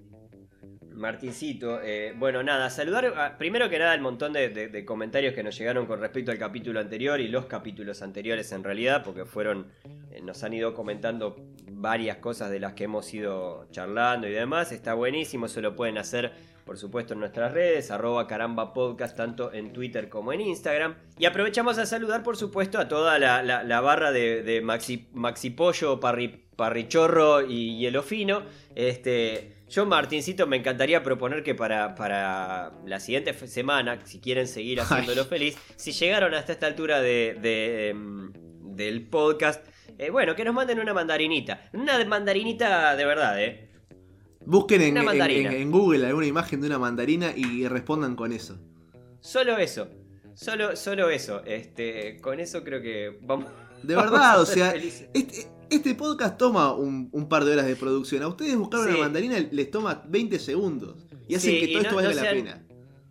Martincito, eh, bueno, nada, saludar a- primero que nada el montón de, comentarios que nos llegaron con respecto al capítulo anterior y los capítulos anteriores en realidad, porque fueron, eh, nos han ido comentando varias cosas de las que hemos ido charlando y demás, está buenísimo, eso lo pueden hacer por supuesto en nuestras redes, arroba caramba podcast, tanto en Twitter como en Instagram. Y aprovechamos a saludar por supuesto a toda la, la- la barra de, Maxi, Maxi Pollo, Parri, Parrichorro y Hielo Fino. Este, yo, Martincito, me encantaría proponer que para, para la siguiente semana, si quieren seguir haciéndolo feliz, si llegaron hasta esta altura de, de, em, del podcast, eh, bueno, que nos manden una mandarinita. Una mandarinita de verdad, ¿eh? Busquen en, en- mandarina. en- en Google alguna imagen de una mandarina y respondan con eso. Solo eso. Solo, solo eso. Este, con eso creo que vamos. De vamos verdad, o sea, felices. este, este podcast toma un, un par de horas de producción. A ustedes buscar Sí. una mandarina les toma 20 segundos. Y hacen Sí, que todo no- esto valga no la pena.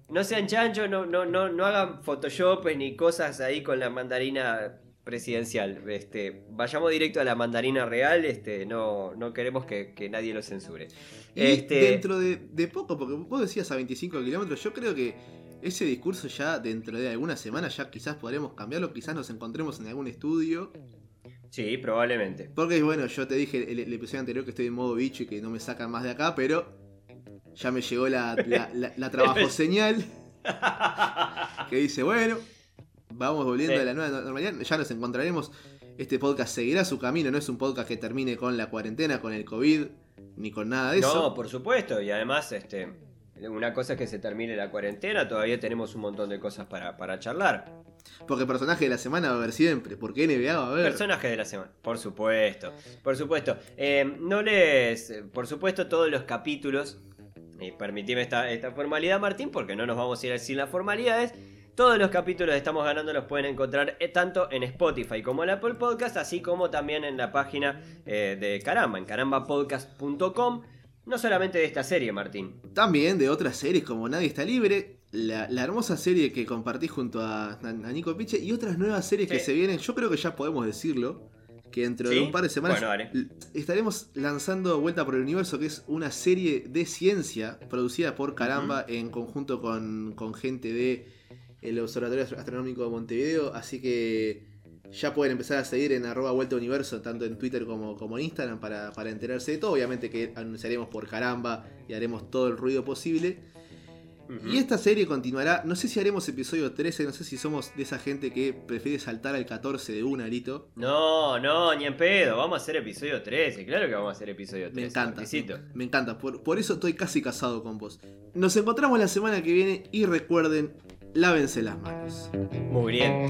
No sean chanchos, no, no, no, no hagan Photoshop ni cosas ahí con la mandarina presidencial. Este, vayamos directo a la mandarina real, este, no, no queremos que, que nadie lo censure. Y Este, dentro de, de poco, porque vos decías a 25 kilómetros, yo creo que ese discurso ya dentro de algunas semanas ya quizás podremos cambiarlo, quizás nos encontremos en algún estudio. Sí, probablemente. Porque bueno, yo te dije el, el episodio anterior que estoy en modo bicho y que no me sacan más de acá, pero ya me llegó la, la, la- la trabajo señal que dice, bueno, vamos volviendo Sí. a la nueva normalidad, ya nos encontraremos. Este podcast seguirá su camino, no es un podcast que termine con la cuarentena, con el COVID, ni con nada de eso. No, por supuesto. Y además, este, una cosa es que se termine la cuarentena, todavía tenemos un montón de cosas para, para charlar. Porque personaje de la semana va a haber siempre, porque NBA va a haber. Personajes de la semana, por supuesto, por supuesto. Eh, no les, eh, por supuesto, todos los capítulos. Y permitime esta, esta formalidad, Martín, porque no nos vamos a ir sin las formalidades. Todos los capítulos de Estamos Ganando los pueden encontrar eh, tanto en Spotify como en Apple Podcast, así como también en la página eh, de Caramba, en carambapodcast.com. No solamente de esta serie, Martín. También de otras series como Nadie está libre, la, la hermosa serie que compartí junto a, a Nico Piche y otras nuevas series que se vienen. Yo creo que ya podemos decirlo. Que dentro de un par de semanas Bueno, estaremos lanzando Vuelta por el Universo, que es una serie de ciencia producida por Caramba en conjunto con, con gente de el Observatorio Astronómico de Montevideo. Así que ya pueden empezar a seguir en arroba Vuelta Universo, tanto en Twitter como, como en Instagram, para, para enterarse de todo. Obviamente que anunciaremos por Caramba y haremos todo el ruido posible. Y esta serie continuará. No sé si haremos episodio 13, no sé si somos de esa gente que prefiere saltar al 14 de una, Lito. No, no, ni en pedo. Vamos a hacer episodio 13. Claro que vamos a hacer episodio 13. Me encanta. Me encanta. Por, por eso estoy casi casado con vos. Nos encontramos la semana que viene y recuerden, lávense las manos. Muy bien.